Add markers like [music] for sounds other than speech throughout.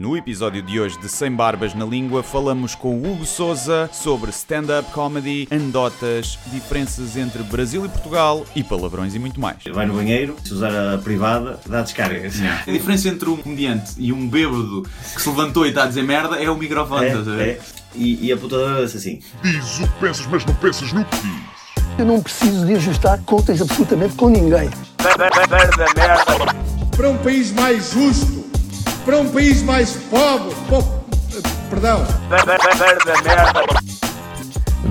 No episódio de hoje de Sem Barbas na Língua, falamos com o Hugo Souza sobre stand-up comedy, anedotas, diferenças entre Brasil e Portugal e palavrões e muito mais. Vai no banheiro, se usar a privada, dá descarga. A diferença entre um comediante e um bêbado que se levantou e está a dizer merda é o microfone, estás a É, ver? é. E, e a putadora disse assim: Diz o que pensas, mas não pensas no que diz. Eu não preciso de ajustar contas absolutamente com ninguém. para um país mais justo, para um país mais pobre, po- perdão,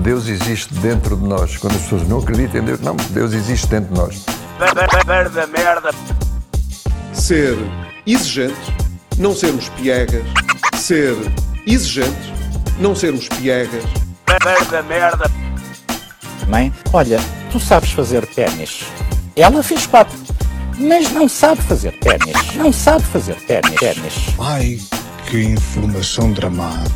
Deus existe dentro de nós. Quando as pessoas não acreditam em Deus, não, Deus existe dentro de nós. ser exigente, não sermos piegas, ser exigente, não sermos piegas, Mãe, olha, tu sabes fazer ténis. Ela fez quatro, mas não sabe fazer ténis. Não sabe fazer ténis. ténis. Ai, que informação dramática.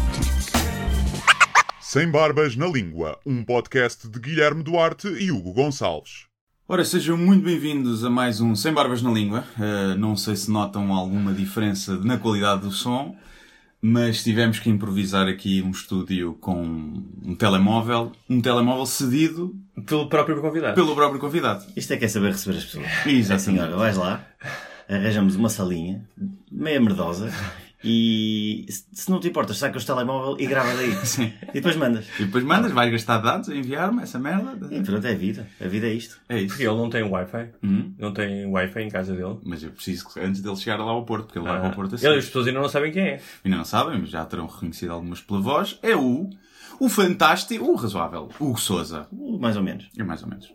Sem Barbas na Língua, um podcast de Guilherme Duarte e Hugo Gonçalves. Ora, sejam muito bem-vindos a mais um Sem Barbas na Língua. Uh, não sei se notam alguma diferença na qualidade do som, mas tivemos que improvisar aqui um estúdio com um telemóvel, um telemóvel cedido Pelo próprio convidado. pelo próprio convidado. Isto é que é saber receber as pessoas. Exatamente. É assim, olha, vais lá, arranjamos uma salinha, meia merdosa, e se não te importas, sacas o telemóvel e grava daí. [laughs] Sim. E depois mandas. E depois mandas, vais gastar dados a enviar-me essa merda. E pronto, é a vida. A vida é isto. É isso. Porque ele não tem Wi-Fi. Hum? Não tem Wi-Fi em casa dele. Mas eu preciso que antes dele chegar lá ao Porto, porque ele vai Ah, para o Porto assim. ele- as pessoas ainda não sabem quem é. Ainda não sabem, mas já terão reconhecido algumas pela voz. É o, o fantástico, o razoável, Hugo Souza. Mais ou menos. É mais ou menos.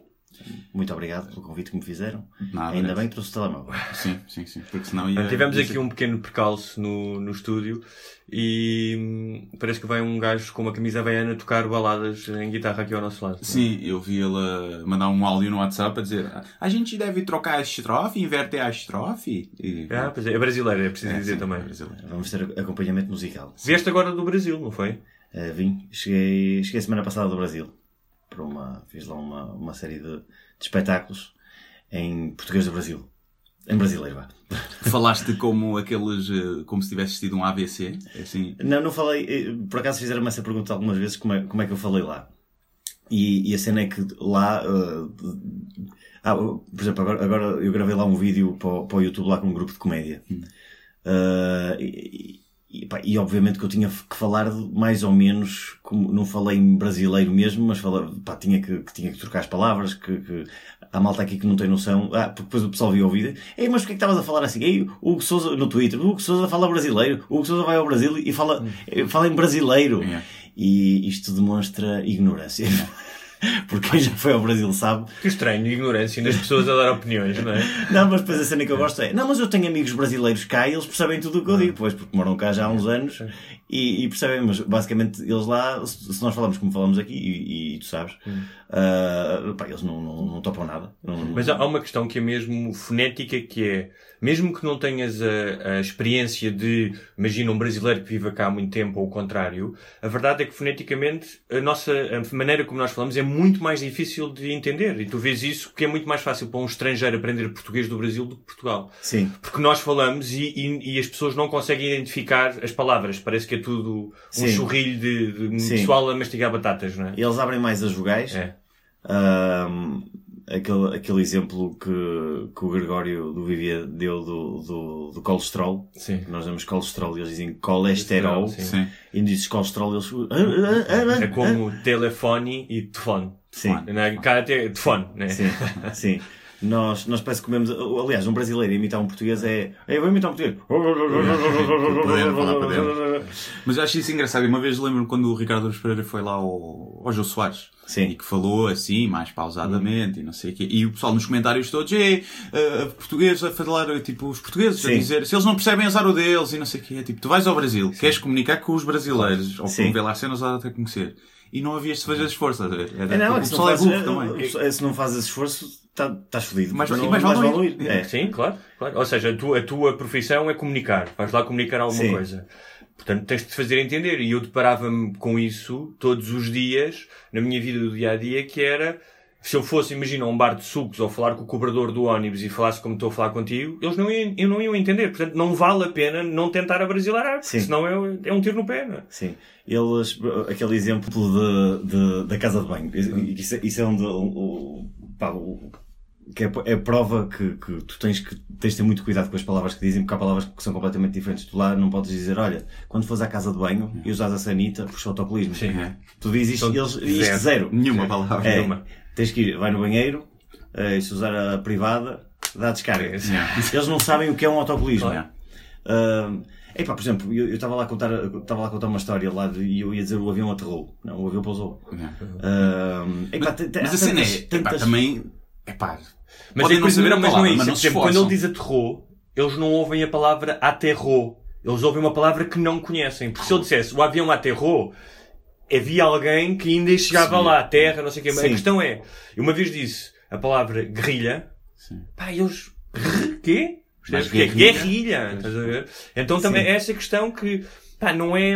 Muito obrigado pelo convite que me fizeram. Nada, Ainda bem que trouxe o telemóvel. Sim, sim, sim. Porque senão ia... Tivemos ia aqui um pequeno percalço no, no estúdio e hum, parece que vai um gajo com uma camisa havaiana tocar baladas em guitarra aqui ao nosso lado. Sim, eu vi ele mandar um áudio no WhatsApp a dizer a gente deve trocar a estrofe, inverter a estrofe. E... Ah, pois é, é brasileiro, é preciso É, dizer sim, também. é. Vamos ter acompanhamento musical. Vieste agora do Brasil, não foi? Uh, vim, cheguei, cheguei semana passada do Brasil. Para uma, fiz lá uma, uma série de, de espetáculos em português do Brasil. Em brasileiro, vá. Falaste como aqueles, eh, como se tivesse tido um AVC, assim... Não, não falei. eh, Por acaso fizeram-me essa pergunta algumas vezes como é, como é que eu falei lá. E, e a cena é que lá. eh, ah, por exemplo, agora, agora eu gravei lá um vídeo para, o- para o YouTube lá com um grupo de comédia. Eh, e, e, pá, e obviamente que eu tinha que falar mais ou menos, como não falei em brasileiro mesmo, mas fala, pá, tinha, que, que tinha que trocar as palavras, que, que há malta aqui que não tem noção. Ah, porque depois o pessoal viu o vídeo. Ei, mas porquê é que estavas a falar assim? Ei, o Hugo Souza, no Twitter, o Hugo Souza fala brasileiro, o Hugo Souza vai ao Brasil e fala, eh, fala em brasileiro. E isto demonstra ignorância. Porque quem já foi ao Brasil sabe? Que estranho, ignorância nas pessoas a dar opiniões, não é? não, mas depois a cena que eu gosto é Não, mas eu tenho amigos brasileiros cá e eles percebem tudo o que eu digo. Pois, porque moram cá já há uns anos e, e percebem, mas basicamente eles lá Se nós falamos como falamos aqui E, e tu sabes ah, pá, Eles não, não, não topam nada. Não- Mas há uma questão que é mesmo fonética, que é, mesmo que não tenhas a, a experiência de, imagina um brasileiro que viva cá há muito tempo ou o contrário, a verdade é que foneticamente a nossa, a maneira como nós falamos é muito mais difícil de entender. E tu vês isso que é muito mais fácil para um estrangeiro aprender português do Brasil do que Portugal. Sim, Porque nós falamos e, e- e as pessoas não conseguem identificar as palavras. Parece que é tudo um Sim. churrilho de, de pessoal a mastigar batatas, não é? eles abrem mais as vogais É. aquele, aquele exemplo que, que o Gregório do Vivia deu do, do, do colesterol Sim. Nós damos colesterol e eles dizem colesterol Sim. Sim. E dizes colesterol eles... ah, ah, ah, É como telefone e telefone. Sim. Cá até telefone, né? Sim, sim. [laughs] Nós, nós parece que comemos. Aliás, um brasileiro imitar um português é. Eu vou imitar um português. [laughs] Mas eu acho isso engraçado. E Uma vez lembro-me quando o Ricardo Aruz Pereira foi lá ao, ao Jô Soares. Sim. E que falou assim, mais pausadamente, e não sei o quê. E o pessoal nos comentários todos, é, português a falar, tipo, os portugueses a Sim. dizer, se eles não percebem azar o deles, e não sei o quê. É tipo, tu vais ao Brasil, queres comunicar com os brasileiros, ou Sim. promover lá cenas ou até conhecer. E não havias de fazer esforço. Era, É, não, é o que se pessoal não, é burro também. é, se não fazes esforço, tá- estás fodido. Mais- Não- mais vale não ir. É. Sim, claro, claro. Ou seja, a tua, a tua profissão é comunicar. Vais lá comunicar alguma Sim. coisa. Portanto, tens de te fazer entender. E eu deparava-me com isso todos os dias, na minha vida do dia a dia, que era se eu fosse, imagina, a um bar de sucos ou falar com o cobrador do ónibus e falasse como estou a falar contigo, eles não iam, eu não iam entender. Portanto, não vale a pena não tentar abrasileirar, porque Sim. senão é, é um tiro no pé, não é? Sim. Eles, aquele exemplo de, de- da casa de banho, isso, é- isso é onde, o- o- pá, o- que é, é prova que, que tu tens que tens de ter muito cuidado com as palavras que dizem, porque há palavras que são completamente diferentes. Tu lá não podes dizer, olha, quando fores à casa de banho e usas a sanita, puxa o autocolismo. Sim. Tu dizes isto, eles, isto zero. Nenhuma palavra. É, Nenhuma. tens que ir, vai no banheiro, eh, e se usar a privada, dá descarga. É, sim. Eles não sabem o que é um autocolismo. Claro. Ah, epá, por exemplo, eu estava lá a contar, estava lá a contar uma história lá e eu ia dizer o avião aterrou. Não, o avião pousou. Ah, epá, tem- tem- Mas há a cena tantas- é, epá, tantas- também, epá, Mas podem é não saber a mas não palavra, é isso. mas Por não se exemplo, quando ele diz aterrou, eles não ouvem a palavra aterrou. Eles ouvem uma palavra que não conhecem. Porque se ele dissesse o avião aterrou, havia alguém que ainda chegava Sim. lá, terra, não sei o quê. Mas a questão é, eu uma vez disse a palavra guerrilha, Sim. pá, eles, "Grr, quê? Mas Percebes? Que é guerrilha? guerrilha. Estás a ver? Então também Sim. é essa questão que, pá, não é,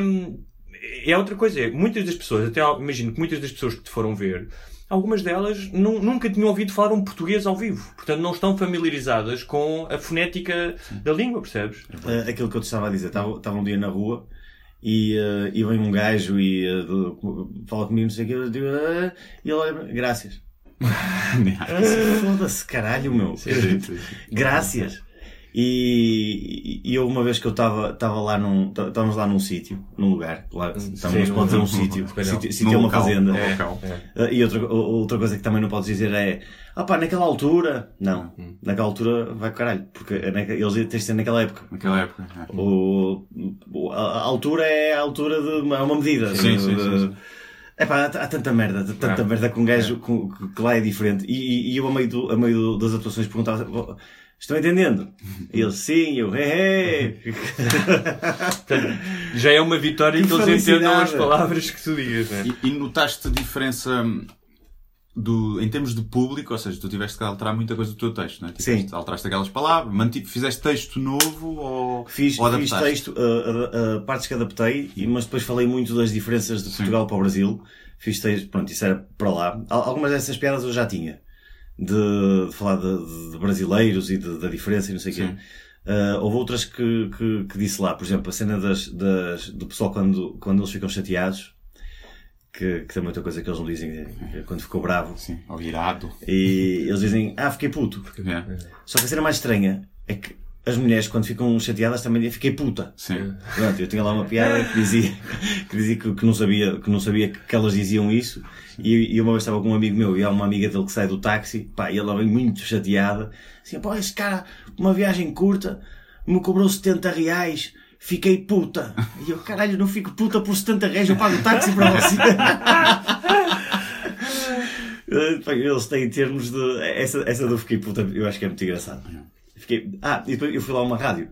é outra coisa. É, muitas das pessoas, até imagino que muitas das pessoas que te foram ver, algumas delas nu- nunca tinham ouvido falar um português ao vivo. Portanto, não estão familiarizadas com a fonética da língua, percebes? Ah, aquilo que eu te estava a dizer, estava, estava um dia na rua e, ah, e vem um gajo e do- fala comigo, não sei o que, eu digo, ah, e ele olha, mim, graças. [laughs] Foda-se, caralho, meu. Graças. E, e eu, uma vez que eu estava estava lá num. Estávamos lá num sítio, num lugar. Lá, se pode dizer um [laughs] sítio. Sítio, é uma fazenda. no local. Ah, E outra, outra coisa que também não podes dizer é. Ah pá, naquela altura. Não. Naquela altura vai para caralho. Porque é eles têm de ser naquela época. Naquela época. é. O, o- a, altura é a altura de uma, é uma medida. Sim, de- sim, de- sim, sim. Epá, há, há tanta merda, há tanta Ah, merda com um gajo com- que, lá é diferente. E, e- e eu, a meio, do- a meio do- das atuações, perguntava: "Oh, Estão entendendo? E eles, sim, eu, é, já é uma vitória Que que, eles entendam as palavras que tu digas, né? E, e notaste a diferença hum, do, em termos de público, ou seja, tu tiveste que alterar muita coisa do teu texto, não é? Tiveste- Sim. Alteraste aquelas palavras, manti- fizeste texto novo ou, Fiz, ou fiz texto, uh, uh, partes que adaptei, e- mas depois falei muito das diferenças de Portugal para o Brasil. Fiz texto, pronto, isso era para lá. Al- Algumas dessas piadas eu já tinha. De, de falar de, de brasileiros e da diferença e não sei o quê. Uh, houve outras que, que, que disse lá, por exemplo, a cena das, das, do pessoal quando, quando eles ficam chateados, que, que também é outra coisa que eles não dizem, é quando ficou bravo. Sim, ou irado. E eles dizem, ah, fiquei puto. É. Só que a cena mais estranha é que as mulheres, quando ficam chateadas, também dizem, fiquei puta. Sim. Pronto, eu tinha lá uma piada que dizia, [laughs] que, dizia que, que não sabia, que não sabia que elas diziam isso. E, e uma vez estava com um amigo meu e há uma amiga dele que sai do táxi, pá, e ela vem muito chateada. Assim, pá, esse cara, uma viagem curta, me cobrou 70 reais. Fiquei puta. E eu, caralho, não fico puta por 70 reais, eu pago o táxi para você. [laughs] Eles têm termos de. Essa, essa do fiquei puta, eu acho que é muito engraçado. Fiquei... Ah, e depois eu fui lá a uma rádio.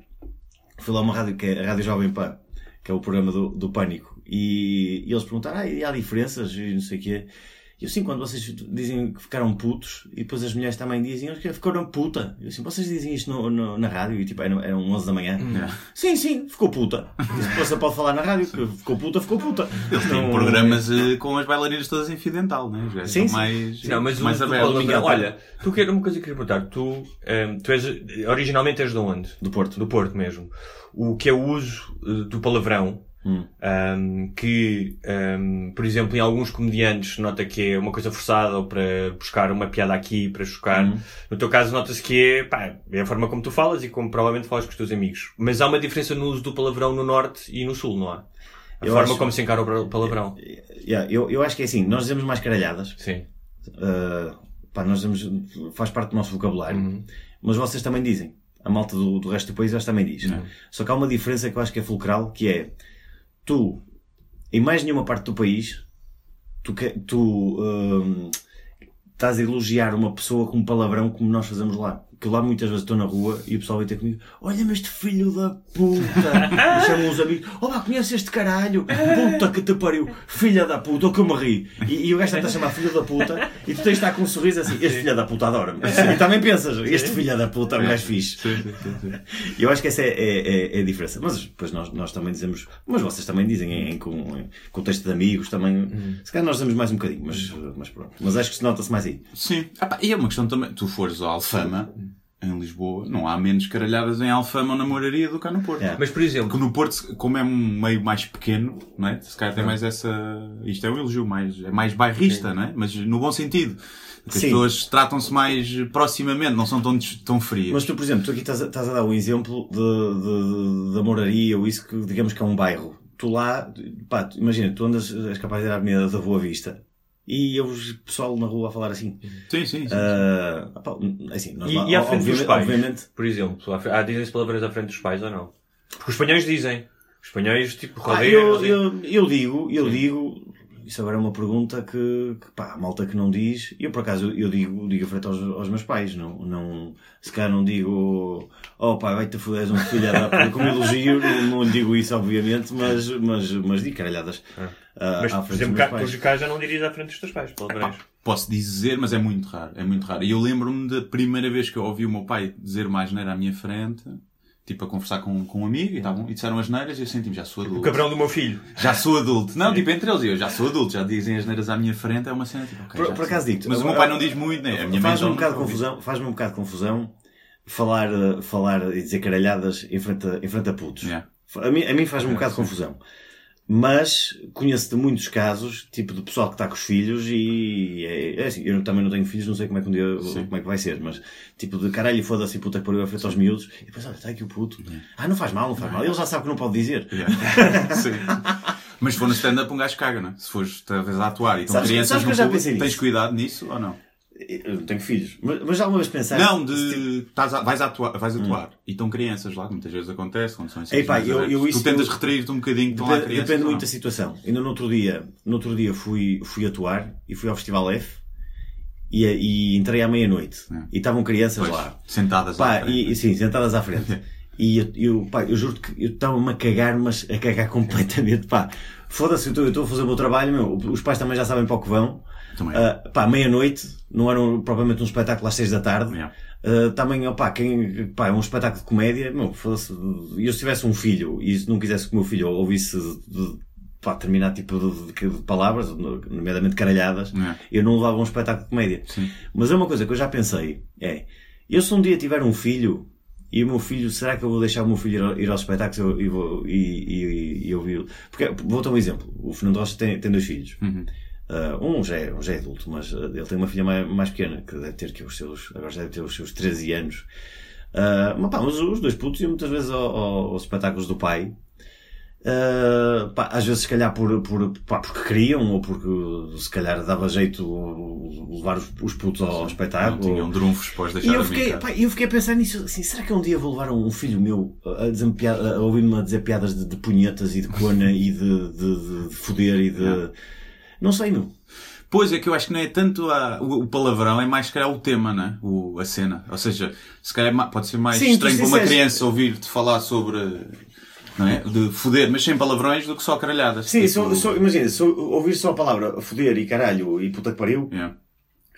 Fui lá a uma rádio que é a Rádio Jovem Pan, que é o programa do, do Pânico. E, e eles perguntaram, ah, e há diferenças e não sei o quê. E eu assim, quando vocês dizem que ficaram putos, e depois as mulheres também dizem, que ficaram puta. Eu assim, vocês dizem isto no, no- na rádio? E tipo, eram, eram 11 da manhã. Sim, sim, ficou puta. Disse, Você pode falar na rádio que ficou puta, ficou puta. Eles têm Não- programas eh, com as bailarinas todas em fio dental, né? Já Sim, sim. mais, Não, mas mais o, tu, abertos. Miguel, olha, tu quero uma coisa que queria perguntar. Tu, ehm, tu és, originalmente és de onde? Do Porto. Do Porto mesmo. O que é o uso eh, do palavrão, Hum. ehm, que, ehm, por exemplo, em alguns comediantes nota que é uma coisa forçada ou para buscar uma piada aqui, para chocar. Hum. No teu caso nota-se que é, pá, é a forma como tu falas e como provavelmente falas com os teus amigos. Mas há uma diferença no uso do palavrão no Norte e no Sul, não há? A Eu forma acho- como se encara o palavrão. Yeah, eu, eu acho que é assim, nós dizemos mais caralhadas. Sim. Uh, pá, nós dizemos, faz parte do nosso vocabulário. Uhum. Mas vocês também dizem. A malta do, do resto do país eles também diz. Só que há uma diferença que eu acho que é fulcral, que é tu, em mais nenhuma parte do país, tu, tu hum, estás a elogiar uma pessoa com um palavrão como nós fazemos lá. Que lá muitas vezes estou na rua e o pessoal vem ter comigo, olha-me este filho da puta. e chamam uns amigos, olá, conheces este caralho? Puta que te pariu, filha da puta, o que eu me ri. E, e o gajo está a chamar filho da puta e tu tens de estar com um sorriso assim, este filho da puta adora-me. E também pensas, este filho da puta é um gajo fixe. E eu acho que essa é, é, é- é a diferença. Mas depois nós, nós também dizemos, mas vocês também dizem em, em, em contexto de amigos, também. Se calhar nós dizemos mais um bocadinho, mas, mas pronto. Mas acho que se nota-se mais aí. Sim. Ah, pá, e é uma questão também. Tu fores ao Alfama, em Lisboa, não há menos caralhadas em Alfama ou na Moraria do que cá no Porto. É. Mas, por exemplo, Porque no Porto, como é um meio mais pequeno, não é? Se calhar tem mais essa. Isto é um elogio mais, é mais bairrista, não é? Mas no bom sentido. As Sim. pessoas tratam-se mais proximamente, não são tão, tão frias. Mas tu, por exemplo, tu aqui estás a, estás a dar um exemplo de, de, de- da moraria ou isso que digamos que é um bairro. Tu lá, pá, imagina, tu andas, és capaz de ir à Avenida da Boa Vista e eu vejo pessoal na rua a falar assim. Sim, sim, sim. Pá, assim, nós E, lá, e à frente dos pais? obviamente Por exemplo, ah, dizem-se palavrões à frente dos pais ou não? Porque os espanhóis dizem. Os espanhóis, tipo, Ah, rodeiam. eu, eu, eu digo, eu digo, isso agora é uma pergunta que, que pá, a malta que não diz, eu por acaso eu digo, digo a frente aos, aos meus pais, não, não, se calhar não digo, oh pá, vai-te foder, és um filho da puta, como elogio, não, não lhe digo isso obviamente, mas, mas, mas digo caralhadas. ah, Mas, à por frente exemplo, dos cá, meus pais. cá já não dirias à frente dos teus pais, palavrões. Posso dizer, mas é muito raro. É muito raro. E eu lembro-me da primeira vez que eu ouvi o meu pai dizer uma asneira à minha frente, tipo a conversar com, com um amigo, e, tavam, e disseram asneiras, e eu senti-me, já sou O adulto. cabrão do meu filho. Já sou adulto. Não, tipo entre eles, eu já sou adulto, já dizem asneiras à minha frente, é uma cena tipo, ok, Por, por acaso digo Mas o meu pai não diz muito, né? A minha mãe Faz-me já um bocado confusão, faz-me um bocado de confusão falar, eh, falar e dizer caralhadas em frente a, em frente a putos. Yeah. A mim, a mim faz-me um bocado de confusão. Mas conheço de muitos casos, tipo de pessoal que está com os filhos e é, é assim, eu também não tenho filhos, não sei como é que um dia, como é que vai ser, mas tipo de caralho foda-se puta que pariu a frente aos miúdos e depois olha, está aqui o puto. Ah, não faz mal, não faz mal. Ele já sabe que não pode dizer. Yeah. [laughs] Sim. Mas se for no stand-up, um gajo caga, não é? Se fores talvez a atuar e estão Sabes crianças sabes no público, tens cuidado nisso ou não? Eu não tenho filhos. Mas, mas já alguma vez pensaste? Não, de. Estás a- vais a atuar, vais atuar e estão crianças lá, que muitas vezes acontece, quando são Ei, pá, eu- abertos. eu Tu tentas eu- retrair-te um bocadinho, estão lá Depende, crianças. depende muito da situação. Ainda no outro dia, no outro dia fui, fui atuar e fui ao Festival F e, e entrei à meia-noite É. e estavam crianças Pois, lá. Sentadas Pá, à frente. e, e sim, sentadas à frente. [laughs] E eu, eu, pá, eu juro que eu estava-me a cagar, mas a cagar [laughs] completamente, pá. Foda-se, eu estou- a fazer o meu trabalho, meu. Os pais também já sabem para o que vão. Também. Ah, pá, meia-noite, não era um- propriamente um espetáculo às seis da tarde. Yeah. Uh, também, opá, quem, pá, é um espetáculo de comédia, meu, fosse, e eu se tivesse um filho e se não quisesse que o meu filho ouvisse de, pá, determinado tipo de, de- de palavras, nomeadamente caralhadas, Yeah. eu não levava um espetáculo de comédia. Sim. Mas é uma coisa que eu já pensei, é, eu se um dia tiver um filho, e o meu filho, será que eu vou deixar o meu filho ir, ir aos espetáculos e, vou, e, e, e ouvir? Porque, vou dar um exemplo, o Fernando Rocha tem, tem dois filhos. Uhum. Uh, um, já é, um já é adulto, mas uh, ele tem uma filha mais, mais pequena, que deve ter que os seus, agora já deve ter os seus 13 anos. Uh, mas pá, mas os dois putos iam muitas vezes ao- ao- aos espetáculos do pai. Uh, pá, às vezes se calhar por, por, pá, porque queriam, ou porque se calhar dava jeito levar os, os putos ao Não espetáculo. tinham drunfos para os E deixar eu fiquei, pá, eu fiquei a pensar nisso, assim, será que um dia vou levar um filho meu a, a ouvir-me a dizer piadas de, de punhetas e de cona e de, de, de, de foder e de... Não sei, meu. Pois é que eu acho que não é tanto a- o, o palavrão, é mais se calhar o tema, né? O, a cena. Ou seja, se calhar é pode ser mais Sim, estranho para uma criança ouvir-te falar sobre, não é? De foder, mas sem palavrões do que só caralhadas. Sim, Tipo, só, só, imagina, só ouvir só a palavra foder e caralho e puta que pariu yeah.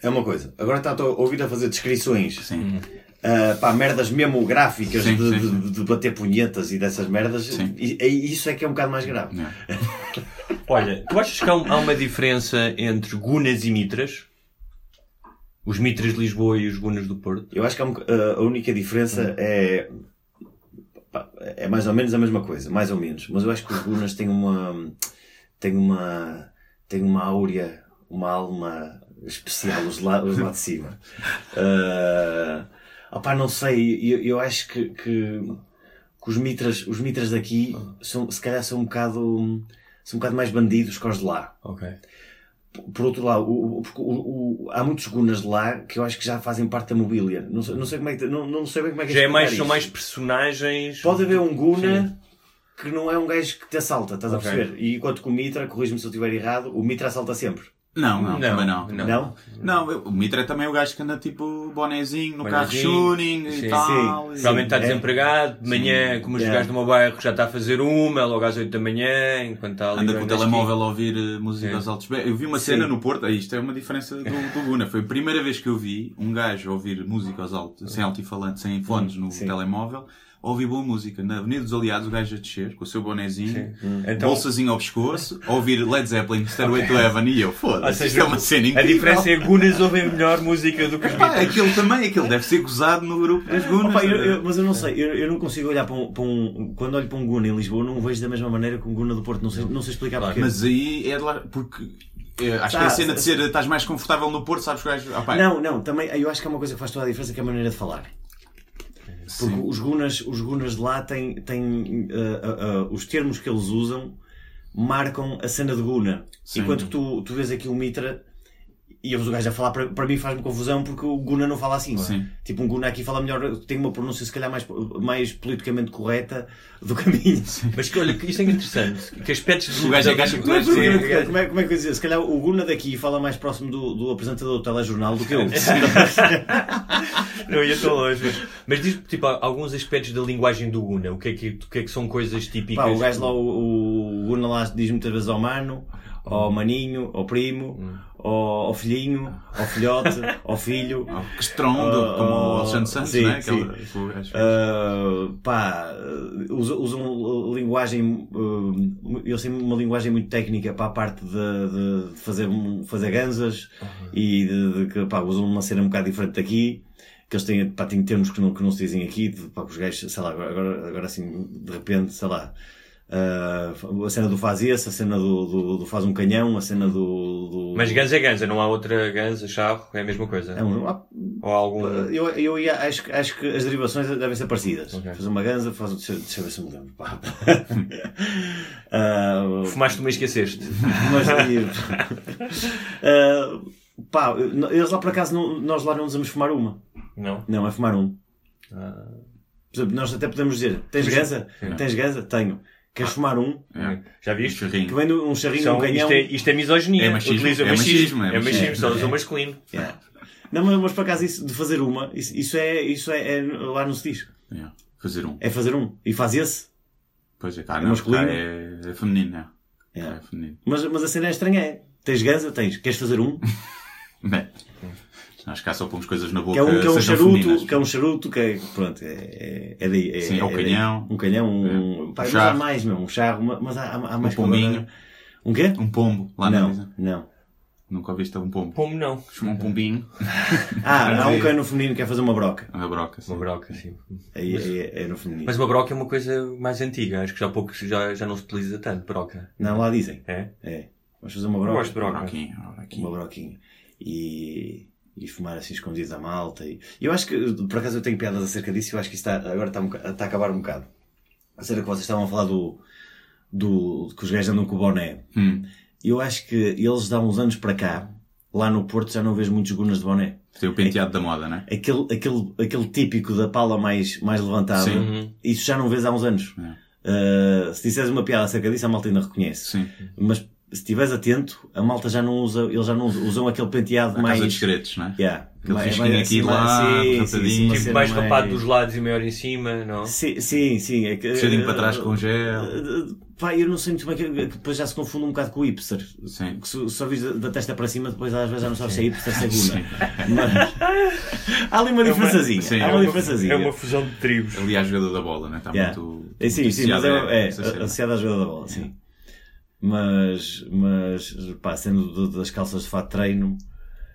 é uma coisa. Agora está a ouvir a fazer descrições. Sim. ah, pá, merdas mesmo gráficas Sim, de, sim, de- sim. de bater punhetas e dessas merdas. E, e isso é que é um bocado mais grave. [laughs] Olha, tu achas que há, há uma diferença entre Gunas e Mitras? Os Mitras de Lisboa e os Gunas do Porto? Eu acho que há um- a a única diferença é. Pá, É mais ou menos a mesma coisa, mais ou menos. Mas eu acho que os Gunas têm uma. têm uma. têm uma áurea, uma alma especial, os lá, os lá de cima. Ah, opá, não sei, eu, eu acho que, que, que os, mitras, os mitras daqui são, se calhar são um bocado. são um bocado mais bandidos que os de lá. Ok. Por outro lado, o, o- o- há muitos gunas de lá que eu acho que já fazem parte da mobília. Não sei, não sei como é que, não, não sei bem como é que Já é mais, são mais personagens. Pode haver um guna que não é um gajo que te assalta, estás Ok. a perceber? E enquanto que o Mitra, corrige-me se eu estiver errado, o Mitra assalta sempre. Não, não, Não, também não. não. Não? Não, eu- o Mitra é também o gajo que anda tipo bonezinho no carro tuning e tal. Sim. e- Provavelmente está é. desempregado, de manhã, como os É. gajos do meu bairro, já está a fazer uma, logo às 8 da manhã, enquanto está ali. Anda com o telemóvel a ouvir eh, música aos altos berros. Eu vi uma Sim. cena no Porto, ah, isto é uma diferença do, do Guna. Foi a primeira vez que eu vi um gajo a ouvir música aos altos, sem altifalante, sem fones no Sim. telemóvel, a ouvir boa música. Na Avenida dos Aliados, o gajo a descer, com o seu bonezinho, Então- bolsazinho ao pescoço, a ouvir Led Zeppelin, Stairway to Heaven, e eu, foda-se, isto é uma cena A incrível. diferença é que Gunas ouvem melhor música do que os Beatles. aquele também, aquele deve ser gozado no grupo das Gunas. Opa, eu- eu- mas eu não sei, eu, eu não consigo olhar para um, para um- Quando olho para um Guna em Lisboa, não o vejo da mesma maneira que um Guna do Porto. Não sei, não sei explicar porquê. Mas aí é de lá, porque eh, acho que Ah, a cena de ser, estás mais confortável no Porto, sabes que o gajo, ah, Não, não, também eu acho que há uma coisa que faz toda a diferença que é a maneira de falar. Porque sim. os gunas, os gunas de lá têm, têm ah, ah, ah, os termos que eles usam marcam a cena de guna. Sim. Enquanto que tu, tu vês aqui o Mitra e eu o gajo a falar, para, para mim faz-me confusão porque o guna não fala assim. Sim. Tipo, um guna aqui fala melhor, tem uma pronúncia se calhar mais, mais politicamente correta do que a minha. Mas que olha, que isto é interessante. Que aspectos de. O gajo é gajo- Sim, Como é, sim, que- como, é, como é que eu dizer? Se calhar o Guna daqui fala mais próximo do, do apresentador do telejornal do que eu. [laughs] Não ia tão longe. Mas, mas diz tipo alguns aspectos da linguagem do Guna. O que é que, o que, é que são coisas típicas? Pá, o gajo lá, o, o Guna lá diz muitas vezes ao mano, ao maninho, ao primo, ao, ao filhinho, ao filhote, [laughs] ao filho. que estrondo, Ah, como o ah, Alexandre Santos, sim, né? sim. Ah, pá, usam, usam linguagem, uh, eles têm uma linguagem muito técnica para a parte de, de fazer, fazer ganzas e de, de que, pá, usam uma cena um bocado diferente daqui. Que eles têm, pá, têm termos que não, que não se dizem aqui, de, pá, que os gajos, sei lá, agora, agora assim, de repente, sei lá, ah, a cena do faz esse, a cena do, do, do faz um canhão, a cena do. do Mas ganza é ganza, não há outra ganza, charro, é a mesma coisa. é um, ah, Ou algum. eu, eu ia, acho, que- acho que as derivações devem ser parecidas. Ok. Faz uma ganza, faz. Deixa, deixa eu ver se eu me lembro. [laughs] Ah, Fumaste uma e esqueceste. mas. ah, pá, eles lá por acaso, não- nós lá não usamos fumar uma. Não? Não, é fumar um. Por exemplo, nós até podemos dizer: tens ganza? Tens ganza? Tenho. Queres fumar um? É. Já viste? Charrinho. Que vem de um charrinho, São- um canhão. isto, é, isto é misoginia. É machismo, Utiliza é machismo. machismo, é É machismo, só usa o masculino. Yeah. Não, mas, mas por acaso isso de fazer uma, isso, isso é, isso é, é- lá não se diz. É, Fazer um. É fazer um. E faz esse. Pois é, cá, É não, masculino? cá é, é feminino, é. Yeah. É feminino. Mas, mas a cena é estranha. É. Tens ganza? Tens. Queres fazer um? [laughs] Bem, acho que cá só pomos coisas na boca Que é um, que é um sejam charuto, femininas. que é um charuto, que é, pronto, é, é, é daí. É, Sim, é o daí. canhão. Um canhão, um, É. pá, Um mas há mais, meu, um charro, ma- mas há, há, mais Um pombinho. Um quê? Um pombo, lá não não, dizem. não. Nunca ouviste um pombo. Como não? Chama um pombinho. [laughs] Ah, há um que é no feminino que quer fazer uma broca. Uma broca, sim. Uma broca, sim. Aí é, é no feminino. Mas uma broca é uma coisa mais antiga. Acho que já pouco já, já não se utiliza tanto, broca. Não, lá dizem. É? É. Vamos fazer uma Eu broca. gosto de broca. Broquinho, broquinho. Uma broquinha. E, e fumar assim escondido à malta. E, eu acho que, por acaso, eu tenho piadas acerca disso e eu acho que isso está, agora está, um está a acabar um bocado. A cena que vocês estavam a falar do, do que os gajos andam com o boné. Hum. Eu acho que eles dá uns anos para cá, lá no Porto já não vejo muitos gunas de boné. Tem o penteado da moda, né? Aquele, aquele, aquele típico da pala mais, mais levantada, Sim. isso já não vês há uns anos. É. Uh, se disseres uma piada acerca disso, a malta ainda reconhece. Sim. Mas se estiveres atento, a malta já não usa, eles já não usam, usam aquele penteado A mais. casa dos segredos, né? Yeah. Aquele Mais- risquinho mais aqui e lá, sim, sim, uma Tipo mais rapado dos lados e maior em cima, não? Sim, sim, sim. É que, eh, para trás com gel. eh, Pá, eu não sei muito bem que, que depois já se confunde um bocado com o hipster. Sim. Que se só vis da, testa para cima, depois às vezes já não sabes se é hipster, se é Sim. guna. Mas há ali uma diferençazinha. sim, há é uma uma- diferençazinha. É uma fusão de tribos. Ali à jogada da bola, né? Está Yeah. muito. É, sim, sim, mas é, a é, cena. associado à jogada da bola, sim. Mas, mas, pá, sendo do- das calças de fato de treino,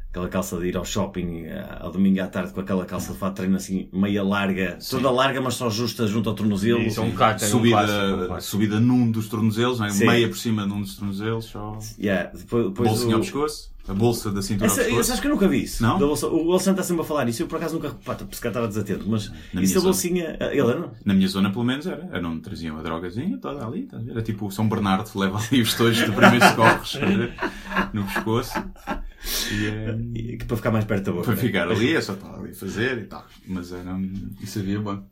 aquela calça de ir ao shopping eh, ao domingo à tarde com aquela calça de fato de treino assim, meia larga, toda larga, mas só justa junto ao tornozelo. Isso é um clássico, é subida, é um clássico. subida num dos tornozelos, né? Sim. meia por cima num dos tornozelos, só. Yeah, depois, depois Bolsinho o- ao pescoço, a bolsa da cintura Essa, ao pescoço. que eu nunca vi isso. Não? Da bolsa- o Alexandre está sempre a falar isso. Eu por acaso nunca. Pá, se calhar estava desatento, mas Na isso da bolsinha. ah, Ele era? Na minha zona, pelo menos, era. Era onde traziam a drogazinha toda ali. a ver? Era tipo o São Bernardo, leva ali os tojos de primeiros [laughs] socorros a no pescoço. E, é, E que para ficar mais perto da boca. para né? ficar ali, é só estar ali a fazer e tal. Mas era, isso havia bom.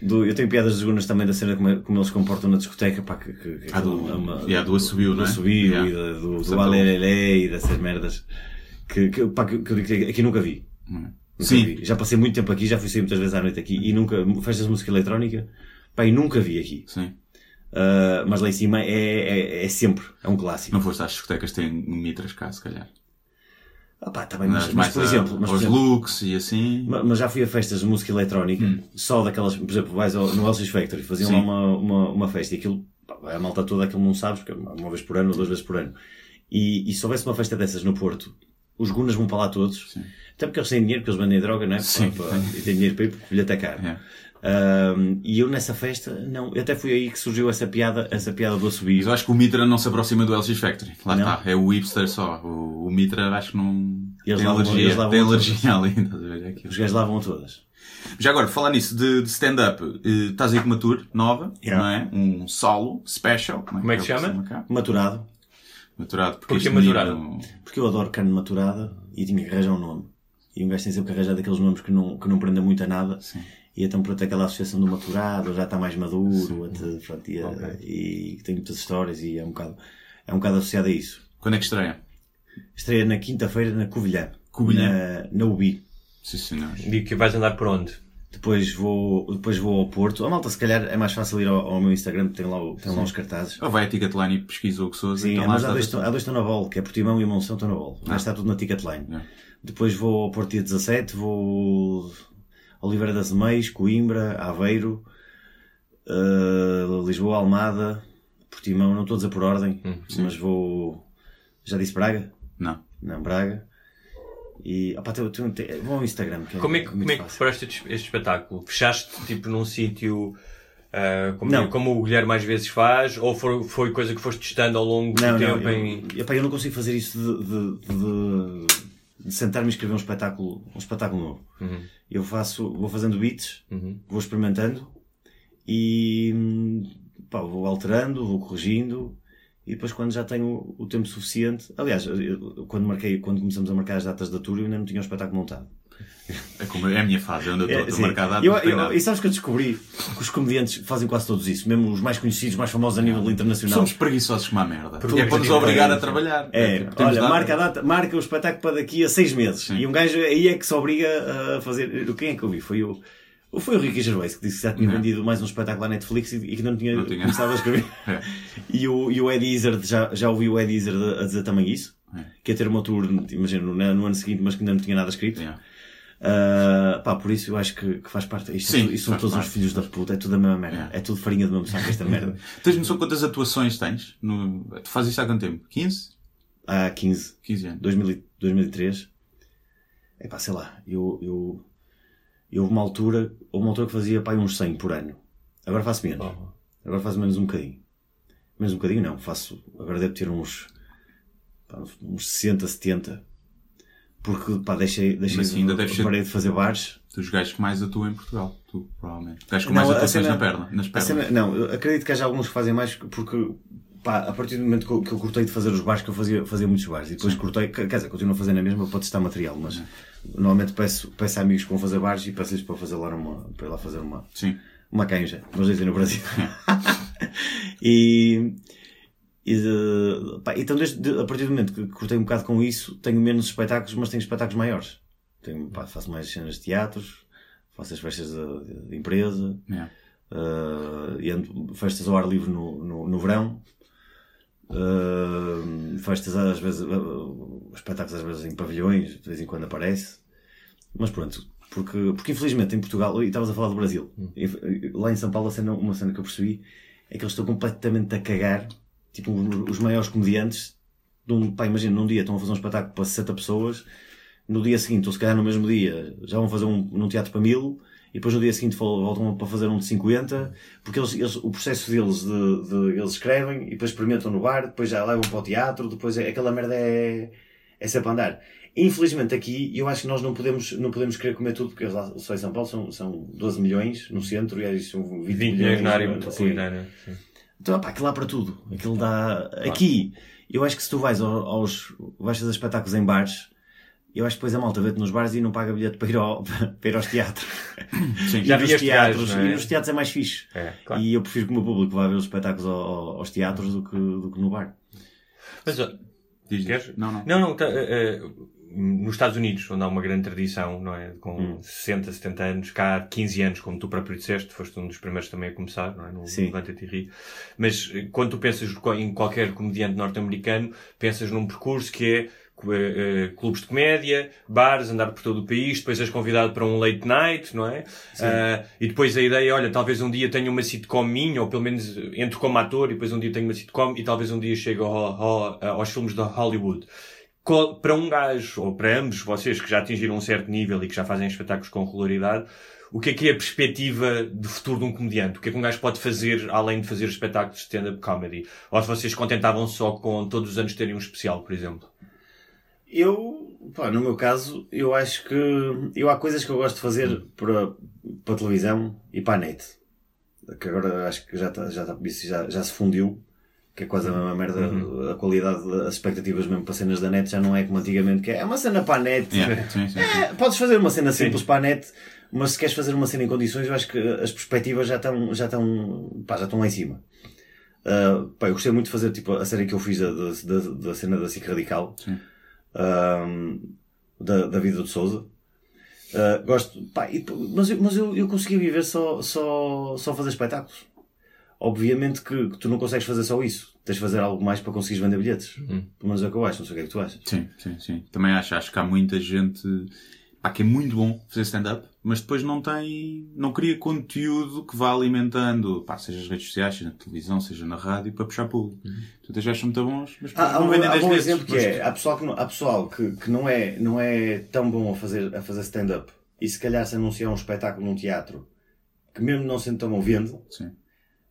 Do- eu tenho piadas dos Gunas também da cena como, é- como eles comportam na discoteca, pá, que, que, que Ah, do- é uma- yeah, do assobio, do é? assobio Yeah. e da- do, do alelelé e dessas merdas que, que, pá, que, que, aqui nunca vi. Nunca Sim. vi. Já passei muito tempo aqui, já fui sair muitas vezes à noite aqui e nunca, festas de música eletrónica, pá, e nunca vi aqui. Sim. Ah, mas lá em cima é, é, é sempre, é um clássico. Não foste às discotecas que têm mitras cá, se calhar. Ah, pá, tá bem, mas, Mas mas por a- exemplo, mas, por aos exemplo looks e assim. Ma- Mas já fui a festas de música eletrónica, Hum. só daquelas, por exemplo, vais ao, no LX Factory, faziam Sim. lá uma, uma, uma festa e aquilo, pá, a malta toda, aquilo não sabes, porque é uma vez por ano ou duas vezes por ano. E, e se houvesse uma festa dessas no Porto, os gunas vão para lá todos, até porque eles têm dinheiro, porque eles vendem droga, não é? Sim. Para- para- e têm dinheiro para ir, porque o bilhete é Ahm, e eu nessa festa, não, eu até foi aí que surgiu essa piada, essa piada do Mas assobio. eu acho que o Mitra não se aproxima do LX Factory. Lá Não? está. É o hipster só. O, o Mitra acho que não. Eles tem vão- alergia. eles tem alergia ali. [laughs] É. Os gajos a todas. Já agora, falar nisso de, de stand-up, eh, estás aí com uma tour nova, Yeah. não é? Um solo, special. Como é que é o chama? chama? Maturado, Maturado. Porque Porquê este maturado? menino- porque eu adoro carne maturada e tinha que arranjar um nome. E um gajo tem sempre que arranjar daqueles nomes que não, que não prendem muito a nada. Sim. E então, pronto, aquela associação do maturado, já está mais maduro, até, pronto, e, e tem muitas histórias e é um bocado, é um bocado associado a isso. Quando é que estreia? Estreia na quinta-feira na Covilhã. Covilhã. Na, na UBI. Sim, senhor. Digo que vais andar por onde? Depois vou, depois vou ao Porto. A malta, se calhar, é mais fácil ir ao, ao meu Instagram, porque tem lá, tem lá os cartazes. Ou vai a Ticketline e pesquisa o que sou. Sim, então lá mas há dois, tudo. há dois estão na bola, que é Portimão e Monção estão na bola. O resto está tudo na Ticketline. É. Depois vou ao Porto dia 17, vou Oliveira das Meias, Coimbra, Aveiro, eh, Lisboa, Almada, Portimão, não estou a dizer por ordem, Hum, mas vou. Já disse Braga? Não. Não, Braga. E opa, tem, tem, tem, vou ao Instagram. Que Como é, que- muito como é que preparaste este, este espetáculo? Fechaste tipo num sítio ah, como, Não. como o Guilherme mais vezes faz? Ou foi, foi coisa que foste testando ao longo do Não, não, tempo? eu, em... epá, eu não consigo fazer isso de, de, de- de sentar-me e escrever um espetáculo, um espetáculo novo. Uhum. Eu faço, vou fazendo beats, Uhum. vou experimentando e hum, pá, vou alterando, vou corrigindo e depois quando já tenho o tempo suficiente, aliás, eu- quando marquei, quando começamos a marcar as datas da tour, eu ainda não tinha o espetáculo montado. É, como, é a minha fase, é onde eu estou. É, Estou marcado a Eu- eu-. E sabes que eu descobri que os comediantes fazem quase todos isso, mesmo os mais conhecidos, mais famosos a nível internacional. Somos preguiçosos como a merda. Porque é para nos é obrigar a trabalhar. É, tipo, temos olha, marca data, marca o espetáculo para daqui a seis meses. Sim. E um gajo aí é que se obriga a fazer. Quem é que eu vi? Foi o. ou Foi o Ricky Gervais que disse que já tinha Não. vendido mais um espetáculo à Netflix e que não tinha, Não tinha. começado a escrever. [laughs] É. E o, e o Eddie Izzard, já, já ouvi o Eddie Izzard a dizer também isso. É. Que ia ter uma tour, imagino, no, no ano seguinte, mas que ainda não tinha nada escrito. Yeah. Ah, pá, por isso eu acho que, que faz parte. Isto, Sim, isto são todos parte. uns filhos da puta, é tudo a mesma merda. Yeah. É tudo farinha do mesmo saco esta [laughs] merda. Tens noção quantas atuações tens? No... Tu fazes isto há quanto tempo? 15? Há 15, 15 anos. 2000, e- 2003. É pá, sei lá, eu, eu, eu houve uma altura, houve uma altura que fazia pá, uns 100 por ano. Agora faço menos. Agora faço menos um bocadinho. Menos um bocadinho não, faço, agora devo ter uns, pá, uns 60, 70. Porque, pá, deixei, deixei Mas ainda deve ser- parei de fazer bares. Dos gajos que mais atuam em Portugal. Tu, provavelmente. Gajos com Não, mais a atuações cena- na perna, nas a pernas. cena- não, eu acredito que haja alguns que fazem mais porque, pá, a partir do momento que eu, que eu cortei de fazer os bares, que eu fazia, fazia muitos bares, e depois cortei, quer dizer, continuo a fazer na mesma para testar material, mas normalmente peço, peço a amigos que vão fazer bares e peço-lhes para fazer lá uma, para ir lá fazer uma, Sim. uma canja, nós dizem no Brasil. [laughs] e, e, de- pá, então desde, de- a partir do momento que cortei um bocado com isso, tenho menos espetáculos, mas tenho espetáculos maiores. Tenho, pá, faço mais cenas de teatros, faço as festas de, de empresa, Yeah. Uh, e ando- festas ao ar livre no, no, no verão, Uh, festas às vezes, uh, espetáculos às vezes em pavilhões, de vez em quando aparece, mas pronto, porque, porque infelizmente em Portugal, e estavas a falar do Brasil, e- lá em São Paulo uma cena que eu percebi é que eles estão completamente a cagar, tipo os, maiores comediantes, de um, pá, imagina, num dia estão a fazer um espetáculo para 60 pessoas, no dia seguinte, ou se calhar no mesmo dia, já vão fazer um, num teatro para mil, e depois no dia seguinte vol- voltam para fazer um de 50, porque eles, eles- o processo deles, de, de- eles escrevem, e depois experimentam no bar, depois já levam para o teatro, depois é, aquela merda é, é sempre a andar. Infelizmente aqui, eu acho que nós não podemos, não podemos querer comer tudo, porque lá, só em São Paulo são, são 12 milhões no centro, e aí são 20, 20 milhões na área sim. metropolitana. sim. Então, pá, aquilo dá para tudo. Aquilo dá. Aqui, eu acho que se tu vais ao- aos. vais fazer espetáculos em bares, eu acho que depois a malta vê-te nos bares e não paga bilhete para ir, ao, [laughs] para ir aos teatros. Sim. Já vi este teatros, gajo, é? e nos teatros é mais fixe. É, claro. E eu prefiro que o meu público vá ver os espetáculos ao- ao- aos teatros do que, do que no bar. Mas, Diz. Queres? Não, não. Não, não, tá, eh, nos Estados Unidos, onde há uma grande tradição, não é? Com Hum. 60, 70 anos, cá há 15 anos, como tu próprio disseste, foste um dos primeiros também a começar, não é? No. Levanta-te e Ri. Mas eh, quando tu pensas em qualquer comediante norte-americano, pensas num percurso que é clubes de comédia, bares, andar por todo o país, depois és convidado para um late night, não é? Ah, e depois a ideia, olha, talvez um dia tenha uma sitcom minha, ou pelo menos entro como ator, e depois um dia tenho uma sitcom, e talvez um dia chegue ao- ao- aos filmes de Hollywood. Para um gajo, ou para ambos vocês que já atingiram um certo nível e que já fazem espetáculos com regularidade, o que é que é a perspectiva de futuro de um comediante? O que é que um gajo pode fazer além de fazer espetáculos de stand-up comedy? Ou se vocês contentavam só com todos os anos terem um especial, por exemplo? Eu, pá, no meu caso, eu acho que eu há coisas que eu gosto de fazer para, para a televisão e para a net. Que agora acho que já, tá, já, tá, isso já, já se fundiu. Que é quase a mesma merda. A qualidade, as expectativas mesmo para cenas da net já não é como antigamente, que é, é uma cena para a net. Yeah, sim, sim, sim. É, podes fazer uma cena simples para a net, mas se queres fazer uma cena em condições, eu acho que as perspectivas já estão, já estão, pá, já estão lá em cima. Ah, pá, eu gostei muito de fazer tipo, a série que eu fiz da, da, da, da cena da SIC Radical, Sim. Ahm, da, da vida de Souza. Ah, gosto, pá, e- mas, eu, mas eu, eu consegui viver só, só, só fazer espetáculos. Obviamente que, que tu não consegues fazer só isso. Tens de fazer algo mais para conseguires vender bilhetes. Pelo menos é o que eu acho, não sei o que é que tu achas. Sim, sim, sim. Também acho, acho que há muita gente pá, que é muito bom fazer stand-up, mas depois não tem, não cria conteúdo que vá alimentando, pá, seja nas redes sociais, seja na televisão, seja na rádio, para puxar público. Tu tens gajos muito bons, mas Há, não um, vendem há 10 um vezes. exemplo que Mas- é, há pessoal, que, não- há pessoal que, que não, é, não é tão bom a fazer, a fazer stand-up e se calhar se anunciar um espetáculo num teatro que mesmo não sendo tão bom vende, Sim.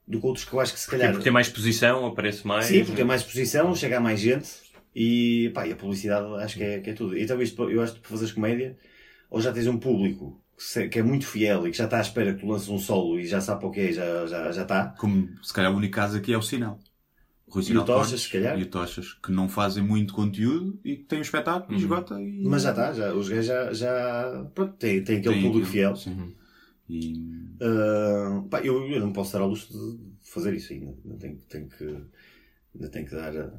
do que outros que eu acho que se calhar... porque tem mais exposição, aparece mais. Sim, porque tem mais exposição, chega a mais gente e, pá, e a publicidade acho que é, que é tudo. Então isto, eu acho que para fazeres comédia, ou já tens um público que, é muito fiel e que já está à espera que tu lances um solo e já sabe para o que é, já, já, já está. Como, se calhar, o único caso aqui é o Sinal. O Rui E Sinal o Tochas, se calhar. E o Tochas, que não fazem muito conteúdo e que têm um espetáculo e esgota e... Mas já está, já, os gajos já, já pronto, tem, tem aquele Tem público fiel. sim. E... Ah, pá, eu, eu não posso dar ao luxo de fazer isso ainda. Ainda tenho, tenho que, ainda tenho que dar a,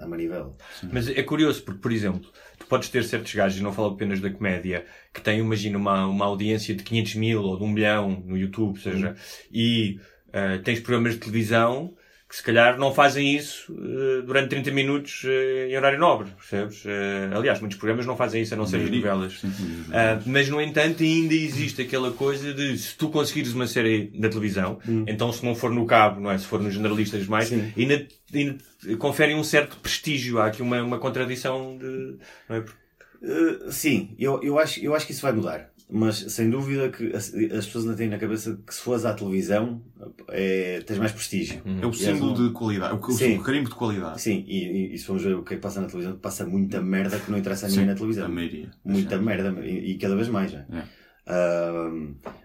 a manivela. Mas é curioso, porque, por exemplo, tu podes ter certos gajos, e não falo apenas da comédia, que têm, imagina, uma, uma audiência de 500 mil ou de 1 milhão no YouTube, seja, e ah, tens programas de televisão que se calhar não fazem isso eh, durante 30 minutos eh, em horário nobre, percebes? Eh, aliás, muitos programas não fazem isso a não ser as novelas. Ah, mas, no entanto, ainda existe aquela coisa de se tu conseguires uma série na televisão, então se não for no cabo, não é? Se for nos generalistas mais, Sim. ainda, ainda conferem um certo prestígio. Há aqui uma, uma contradição de. Não é? Uh, sim, eu, eu, acho, eu acho que isso vai mudar. Mas sem dúvida que as, as pessoas ainda têm na cabeça que se fores à televisão é, tens mais prestígio. É o símbolo um- de qualidade, o, Sim. o carimbo de qualidade. Sim, e, e, e se formos ver o que é que passa na televisão, passa muita merda que não interessa a ninguém Sim, na televisão. a maioria. Muita merda, e, e cada vez mais. já. É.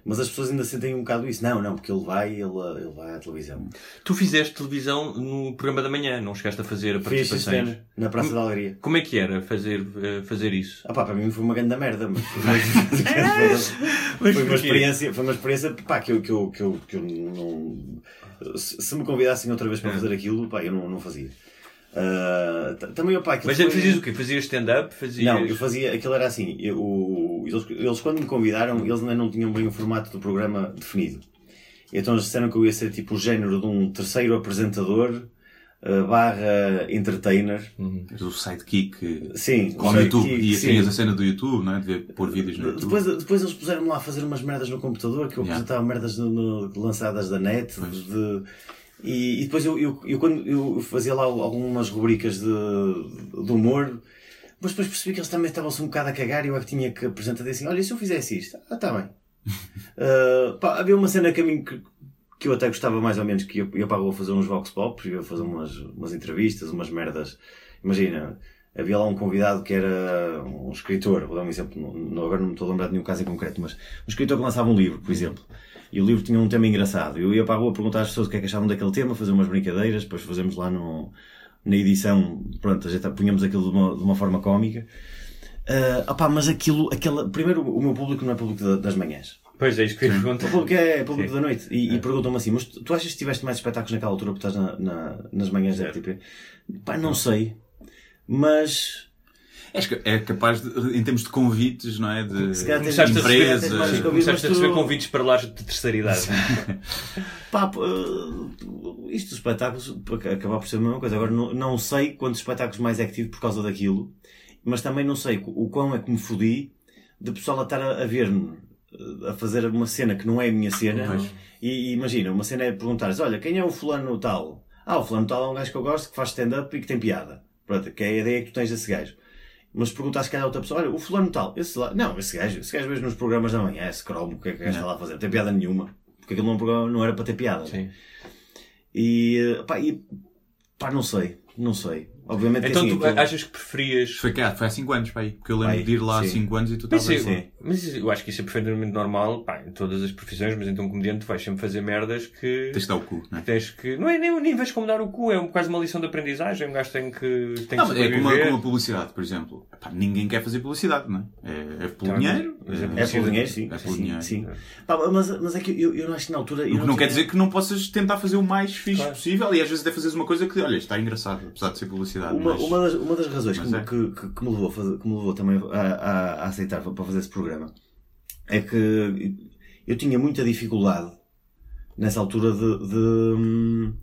Mas as pessoas ainda sentem um bocado isso. Não, não, porque ele vai, ele, ele vai à televisão. Tu fizeste televisão no programa da manhã, não chegaste a fazer Fiz participações. sistema na Praça da Alegria. Como é que era fazer, eh, fazer isso? Ah pá, para mim foi uma grande merda, mas foi, [laughs] foi uma experiência, foi uma experiência pá, que eu, que eu, que eu, que eu não. Se, se me convidassem outra vez para fazer aquilo, pá, eu não, não fazia. Ah, também, aquilo Mas foi- fazias o quê? Fazias stand-up? Fazias... Não, eu fazia, aquilo era assim, eu- o- eles, eles quando me convidaram, eles ainda não tinham bem o formato do programa definido. Então eles disseram que eu ia ser tipo o género de um terceiro apresentador ah, barra entertainer. És o sidekick Sim, com o YouTube. sidekick, E sim. tinhas a cena do YouTube, não é? De ver- pôr vídeos no YouTube. Depois, depois eles puseram-me lá a fazer umas merdas no computador, que eu Yeah. apresentava merdas no- no- lançadas da net. de- e, e depois eu, eu, eu quando eu fazia lá algumas rubricas de, de humor, mas depois percebi que eles também estavam-se um bocado a cagar e eu é que tinha que apresentar assim, olha, se eu fizesse isto? Ah, está bem. Ah, [laughs] pá, havia uma cena que a mim que, que eu até gostava mais ou menos, que eu, eu pá, vou fazer uns vox pops, ia fazer umas, umas entrevistas, umas merdas. Imagina, havia lá um convidado que era um escritor, vou dar um exemplo, não, agora não me estou a lembrar de nenhum caso em concreto, mas um escritor que lançava um livro, por exemplo. E o livro tinha um tema engraçado. Eu ia para a rua perguntar às pessoas o que é que achavam daquele tema, fazer umas brincadeiras, depois fazemos lá no, na edição, pronto, a gente punhamos aquilo de uma, de uma forma cómica. Uh, opá, mas aquilo, aquela, primeiro o meu público não é público da- das manhãs. Pois é, isso que eu ia perguntar. O público é público Sim. da noite. E, e perguntam-me assim, mas tu achas que tiveste mais espetáculos naquela altura porque estás na, na- nas manhãs da RTP? Pá, não sei. Mas é capaz de, em termos de convites, não é? De Se a receber, Empresas, convites, começaste a receber convites para lares de terceira idade. [laughs] Pá, isto dos espetáculos acaba por ser a mesma coisa. Agora não, não sei quantos espetáculos mais é que tive por causa daquilo, mas também não sei o quão é que me fodi de pessoal a estar a, a ver-me a fazer uma cena que não é a minha cena. E, e imagina, uma cena é perguntares: olha, quem é o fulano tal? Ah, o fulano tal é um gajo que eu gosto, que faz stand-up e que tem piada. Pronto, que é a ideia que tu tens desse gajo. Mas perguntas se calhar a outra pessoa, olha, o fulano tal, esse lá, não, esse gajo, esse gajo vejo nos programas da manhã, esse cromo, o que é que o gajo está lá a fazer? Não tem piada nenhuma. Porque aquilo não, é programa, não era para ter piada. Sim. E, pá, e, pá, não sei, não sei. Obviamente Então assim, tu aquilo- achas que preferias. Foi, cá, foi há 5 anos, pá, aí. Porque eu lembro Pai, de ir lá há sim. 5 anos e tu estavas isso- lá. Sim. mas eu acho que isso é perfeitamente normal pá, em todas as profissões, mas então, um comediante, tu vais sempre fazer merdas que. Tens de dar o cu, não é? Tens que. Não é nem, nem vejo como dar o cu, é um- quase uma lição de aprendizagem. Um gajo tem que. Tem Não, que mas é como como a publicidade, por exemplo. Epá, ninguém quer fazer publicidade, não é? É, é pelo Tá, dinheiro. é É pelo dinheiro, sim. É pelo sim, dinheiro. sim. Pá, mas, mas é que eu, eu acho que na altura. eu O que não quer dizer que não possas tentar fazer o mais fixe Claro. possível e às vezes até fazeres uma coisa que, olha, está engraçado, apesar de ser publicidade. Uma, mas... uma, das, uma das razões que, mas é. que, que, que me levou, fazer, que me levou também a, a, a aceitar para fazer esse programa é que eu tinha muita dificuldade nessa altura de, de,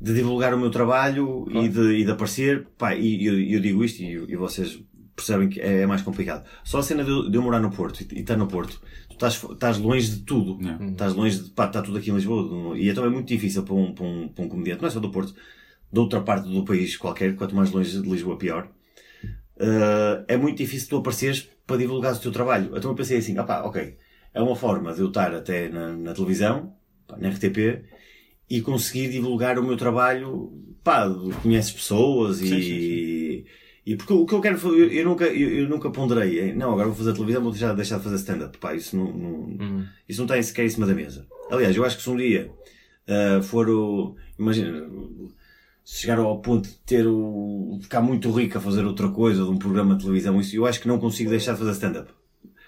de divulgar o meu trabalho e, de, e de aparecer. Pá, e eu, eu digo isto e, e vocês percebem que é, mais complicado. Só a cena de, eu- morar no Porto e, e estar no Porto, tu estás, estás longe de tudo. Yeah. Estás longe de. Pá, está tudo aqui em Lisboa. E então é muito difícil para um, para um, para um comediante, não é só do Porto, de outra parte do país qualquer, quanto mais longe de Lisboa, pior. Uh, é muito difícil tu apareceres para divulgar o teu trabalho. Então eu pensei assim, opá, ok, é uma forma de eu estar até na, na televisão, pá, na RTP, e conseguir divulgar o meu trabalho, pá, conheces pessoas e... Sim, E porque o que eu quero eu, eu nunca, eu, eu nunca ponderei, eh, não, agora vou fazer televisão, vou deixar, deixar de fazer stand-up. Pá, isso não, não- isso não está sequer em cima da mesa. Aliás, eu acho que se um dia ah, for o. Imagina, chegar ao ponto de ter o. de ficar muito rico a fazer outra coisa, de um programa de televisão, isso, eu acho que não consigo deixar de fazer stand-up.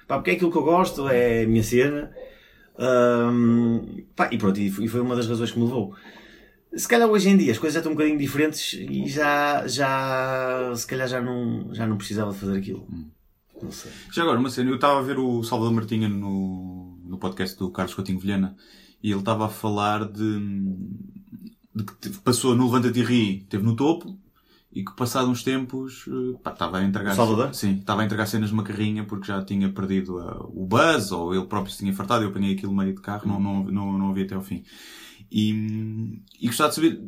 Pá, porque é aquilo que eu gosto, é a minha cena. Ahm, pá, e pronto, e foi e foi uma das razões que me levou. Se calhar hoje em dia as coisas já estão um bocadinho diferentes e já, já, se calhar já não, já não precisava de fazer aquilo. Não sei. Já agora, uma cena, eu estava a ver o Salvador Martinha no, no podcast do Carlos Coutinho Vilhena e ele estava a falar de, de que passou no Levanta-te e Ri, esteve no topo e que passado uns tempos eh, pá, estava a entregar Salvador? sim, estava a entregar cenas numa carrinha porque já tinha perdido a- o buzz ou ele próprio se tinha fartado, eu apanhei aquilo meio de carro, não, não, não, não ouvi até ao fim. E, e gostava de saber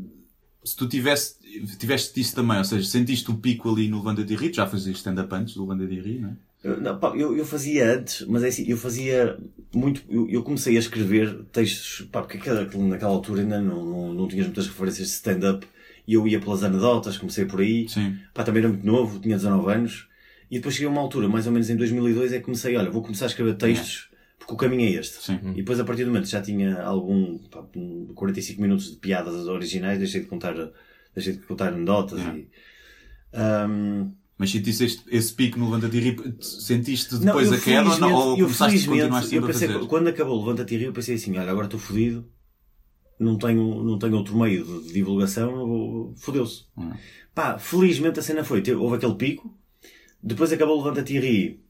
se tu tivesse, tiveste isso também, ou seja, sentiste o pico ali no Levanta-te e Ri, tu já fazias stand-up antes do Levanta-te e Ri, não é? Eu, não, pá, eu, eu fazia antes, mas é assim, eu fazia muito. Eu, eu comecei a escrever textos, pá, porque aquela- naquela altura ainda não, não, não tinhas muitas referências de stand-up e eu ia pelas anedotas, comecei por aí. Sim. Pá, também era muito novo, tinha 19 anos. E depois cheguei a uma altura, mais ou menos em 2002, é que comecei, olha, vou começar a escrever textos, porque o caminho é este. Sim. E depois, a partir do momento que já tinha algum, pá, um 45 minutos de piadas originais, deixei de contar, deixei de contar anedotas Yeah. e. Ahm, Mas sentiste este, esse pico no Levanta-te e sentiste Não, depois eu a queda ou, não, ou eu começaste continuar eu a fazer? Quando acabou o Levanta-te e Rio, eu pensei assim, olha, agora estou fodido, não tenho, não tenho outro meio de, divulgação, fodeu-se. Hum. Pá, felizmente a cena foi, houve aquele pico, depois acabou o Levanta-te e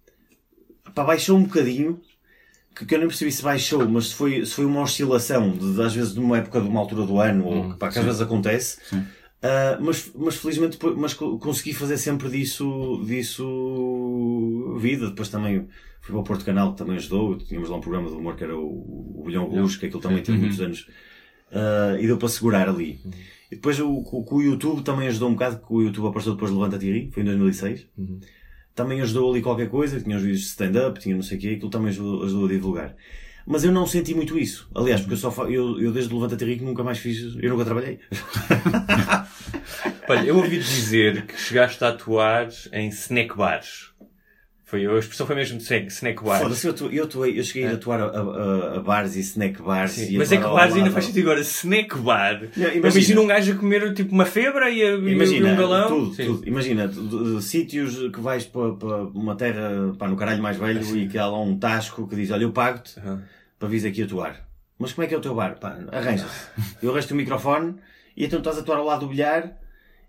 pá, baixou um bocadinho, que, que eu nem percebi se baixou, mas se foi, se foi uma oscilação, de, às vezes de uma época de uma altura do ano, ou pá, que às vezes acontece, Sim. Ah, mas, mas felizmente mas co- consegui fazer sempre disso, disso vida. Depois também fui para o Porto Canal, que também ajudou. Tínhamos lá um programa de humor que era o, o Bilhão que aquilo também teve muitos anos. Ah, e deu para segurar ali. E depois o, com o YouTube também ajudou um bocado, que o YouTube apareceu depois do Levanta Tiri, foi em 2006. Também ajudou ali qualquer coisa, tinha os vídeos de stand-up, tinha não sei o quê, aquilo também ajudou, ajudou a divulgar. Mas eu não senti muito isso. Aliás, porque eu só eu, eu desde o Levanta Tiri que nunca mais fiz, eu nunca trabalhei. [laughs] [laughs] Olha, eu ouvi dizer que chegaste a atuar em snack bars. Foi, a expressão foi mesmo de snack, bars. Foda-se, eu, eu, eu cheguei a atuar a, a- a bares e snack bars. Sim, e mas é que bars ainda faz sentido agora. Snack bar. Não, Imagina, imagina. um gajo a comer tipo uma febra e, a, e Imagina, um galão. tudo, tudo. Imagina, sítios que vais para, para uma terra, pá, no caralho mais velho e que há lá um tasco que diz, olha, eu pago-te Aham. para vires aqui atuar. Mas como é que é o teu bar? Pá, arranja-se. Eu arranjo o microfone e então estás a atuar ao lado do bilhar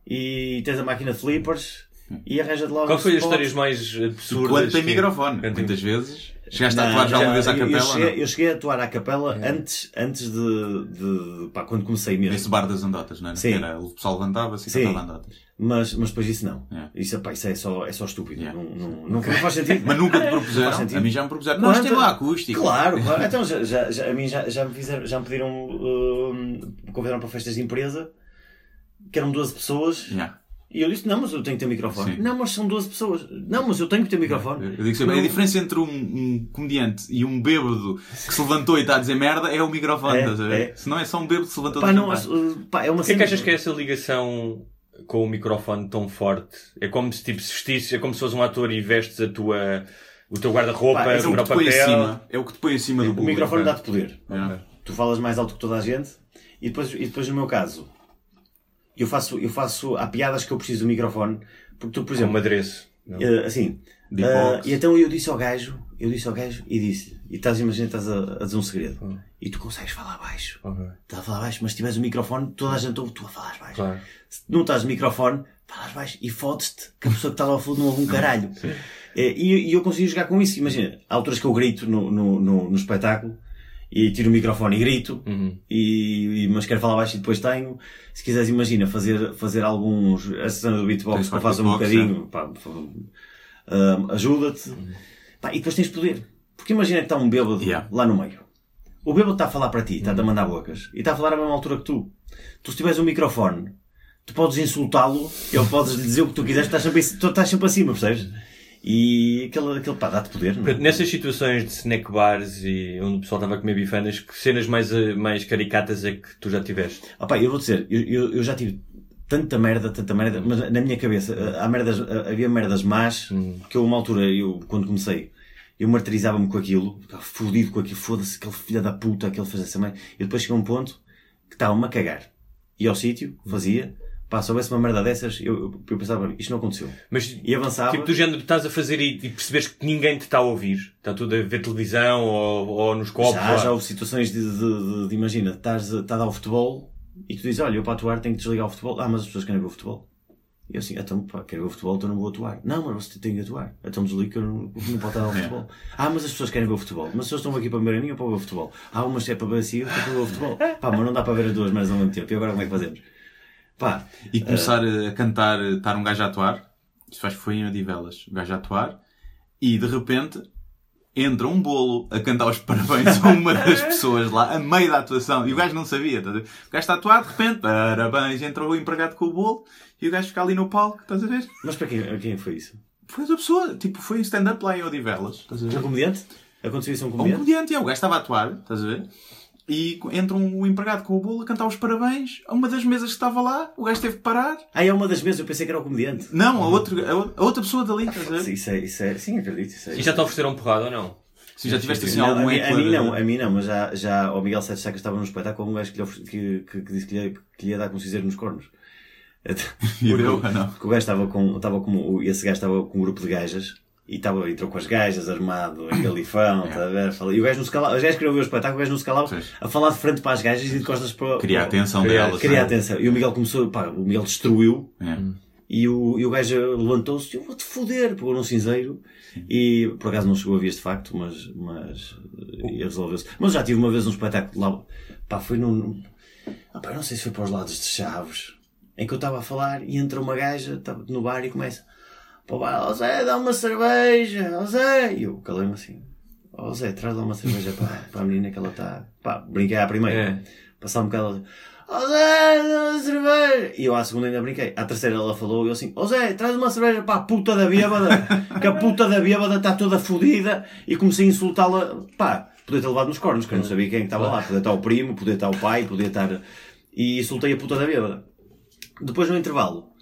e tens a máquina de flippers e arranja-te lá Qual foi as histórias mais absurdas? Quando tem que- microfone. Quando tem- Muitas vezes. Chegaste a Não, atuar já uma vez à capela? Eu cheguei, não? eu cheguei a atuar à capela antes, antes de, de pá, quando comecei mesmo. Nesse bar das andotas, não é? Sim. Era, o pessoal levantava-se e Sim. cantava andotas. Mas, mas depois isso não. Yeah. Isso, pá, isso é só, é só estúpido. Yeah. Não, não, não, não faz sentido. Mas nunca te Não propuseram? sentido. A mim já me propuseram. Nós Quando- temos lá acústico. Claro, [laughs] claro. Então, já, já, já- a mim já, já, me fizeram, já me pediram, hum, me convidaram para festas de empresa, que eram 12 pessoas, Yeah. E eu disse, não, mas eu tenho que ter microfone. Sim. Não, mas são 12 pessoas. Não, mas eu tenho que ter microfone. Eu digo sempre, a diferença entre um, um comediante e um bêbado que se levantou e está a dizer merda é o microfone, É, estás a ver? é. Se não é só um bêbado que se levantou Pá, a não, pá, é uma O que é que achas que é essa ligação com o microfone tão forte? É como se tipo, se vestisses, é como se fosse um ator e vestes a tua, o teu guarda-roupa Pá, É o para que o te põe papel. acima. É o que te põe acima do O público. microfone é. dá-te poder. Yeah. Tu falas mais alto que toda a gente e depois, e depois no meu caso, eu faço, eu faço, há piadas que eu preciso do microfone, porque tu, por exemplo, um adereço. Eh, assim, eh, e então eu disse ao gajo, eu disse ao gajo e disse, e estás, imagina, estás a, a dizer um segredo, Hum. e tu consegues falar baixo, Ok. estás a falar baixo, mas se tiveres o microfone, toda a gente ouve tu a falar baixo. Claro. Se não estás no microfone, falas baixo e fodes-te que a pessoa que está lá ao fundo não ouve um caralho. Eh, E, e eu consigo jogar com isso. Imagina, há alturas que eu grito no, no, no, no espetáculo e tiro o microfone e grito, Uhum. e, e- mas quero falar baixo e depois tenho. Se quiseres, imagina, fazer, fazer alguns. A cena do beatbox que eu faço um bocadinho, pá, ah, ajuda-te. Pá, e depois tens poder. Porque imagina que está um bêbado Yeah. lá no meio. O bêbado está a falar para ti, está-te a mandar bocas, e está a falar à mesma altura que tu. Tu se tiveres um microfone, tu podes insultá-lo, ele podes lhe dizer o que tu quiseres, estás sempre, em- tu estás sempre acima, percebes? E aquele, aquele pá, dá-te poder, não é? Nessas situações de snack bars e onde o pessoal estava a comer bifanas, que cenas mais, eh, mais caricatas é que tu já tiveste? Ah pá, eu vou dizer, eu, eu, eu já tive tanta merda, tanta merda, mas na minha cabeça eh, há merdas, eh, havia merdas más que eu, uma altura, eu, quando comecei, eu martirizava-me com aquilo, ficava fodido com aquilo, foda-se, aquele filho da puta, aquele fez essa mãe. E depois chegou um ponto que estava-me a cagar. Ia ao sítio, fazia, pá, se houvesse uma merda dessas, eu, eu, pensava, isto não aconteceu. Mas, E avançava. tipo, do género que estás a fazer e, e percebes que ninguém te está a ouvir. Está tudo a ver televisão ou, ou nos copos. Já, lá. já houve situações de, de, de, de imagina, estás, a- estás a dar o futebol e tu dizes, olha, eu para atuar tenho que desligar o futebol. Ah, mas as pessoas querem ver o futebol. E eu assim, então, pá, quero ver o futebol, então não vou atuar. Não, mas você tem que atuar. Então desliga que eu não, não pode estar ao futebol. Ah, mas as pessoas querem ver o futebol. Mas as pessoas estão aqui para ver a mim ou para ver o futebol? Ah, umas é para ver a si, outra é para ver o futebol. Pá, mas não dá para ver as duas mas ao mesmo tempo. E agora como é que fazemos? Pá, E começar a cantar, estar um gajo a atuar. Isso acho que foi em Odivelas. Um gajo a atuar. E de repente entra um bolo a cantar os parabéns a uma das [laughs] pessoas lá, a meio da atuação. E o gajo não sabia. ver? O gajo está a atuar, de repente, parabéns, entra o empregado com o bolo. E o gajo fica ali no palco, estás a ver? mas para quem, quem foi isso? Foi outra pessoa. Tipo, foi em stand-up lá em Odivelas. Estás a ver? Um comediante? Aconteceu isso a um Um comediante? comediante, é. O gajo estava a atuar, estás a ver? E entra um empregado com o bolo a cantar os parabéns a uma das mesas que estava lá. O gajo teve que parar. Ah, é uma das mesas, eu pensei que era o comediante. Não, a, outro, a outra pessoa dali, estás a ver? Isso é, isso é, sim, acredito. Isso é, E já te ofereceram porrada ou não? Se já tiveste assim Não, algum a, mim, a mim não, a mim não, mas já, já o Miguel Sete Sacas estava num espetáculo, um gajo que, lhe que, que, que disse que lhe, que lhe ia dar com cinzeiro nos cornos. [laughs] E deu, ah, não. Porque o gajo estava com, estava com, esse gajo estava com um grupo de gajas e estava, entrou com as gajas, armado, em galifão, tá a ver? Fala- E o gajo não se calava, os gajos queriam ver o espetáculo, o gajo não se calava Sim. a falar de frente para as gajas e de costas para. Queria a atenção delas. Queria a não é? atenção. E o Miguel começou, pá, o Miguel destruiu É. e o, e o gajo levantou-se, eu vou-te foder, pegou num cinzeiro e por acaso não chegou a ver este facto, mas, mas resolveu-se. Mas já tive uma vez um espetáculo lá, pá, foi num. Ah, pá, não sei se foi para os lados de Chaves, em que eu estava a falar e entra uma gaja, estava no bar e começa: Pô, vai, ó Zé, dá uma cerveja, ó Zé. E eu calei-me assim: Ó Zé, traz lá uma cerveja para, [laughs] para a menina que ela está. Pá, brinquei à primeira. É. Passar um bocado, Ó Zé, dá uma cerveja! E eu à segunda ainda brinquei. À terceira ela falou e eu assim, ó Zé, traz uma cerveja para a puta da bêbada, [laughs] que a puta da bêbada está toda fodida. E comecei a insultá-la, pá, podia ter levado nos cornos, que eu não sabia quem é estava lá. Podia estar o primo, podia estar o pai, podia estar... E insultei a puta da bêbada. Depois no intervalo,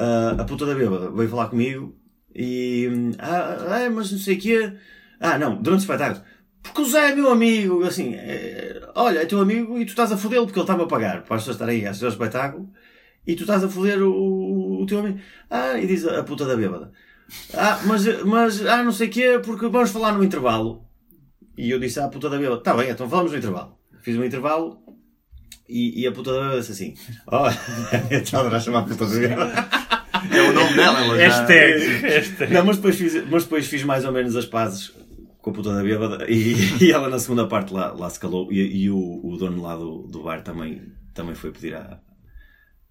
ah, a puta da bêbada veio falar comigo e. Ah, ah, mas não sei o quê. Ah, não, durante o espetáculo. Porque o Zé é meu amigo. Assim, é, olha, é teu amigo e tu estás a fodê-lo porque ele está-me a pagar para as pessoas estarem aí a assistir ao espetáculo e tu estás a foder o, o teu amigo. Ah, e diz a, puta da bêbada. Ah, mas, mas, ah, não sei o quê, porque vamos falar no intervalo. E eu disse à puta da bêbada, tá bem, então falamos no intervalo. Fiz um intervalo e, e a puta da bêbada disse assim, olha, [laughs] estava a chamar a puta da bêbada. É o nome dela, ela já... Hashtag. Hashtag. Não, mas depois, fiz, mas depois fiz mais ou menos as pazes com a puta da bêbada e, [laughs] e ela na segunda parte lá, lá se calou e, e o, o dono lá do, do bar também, também foi pedir à,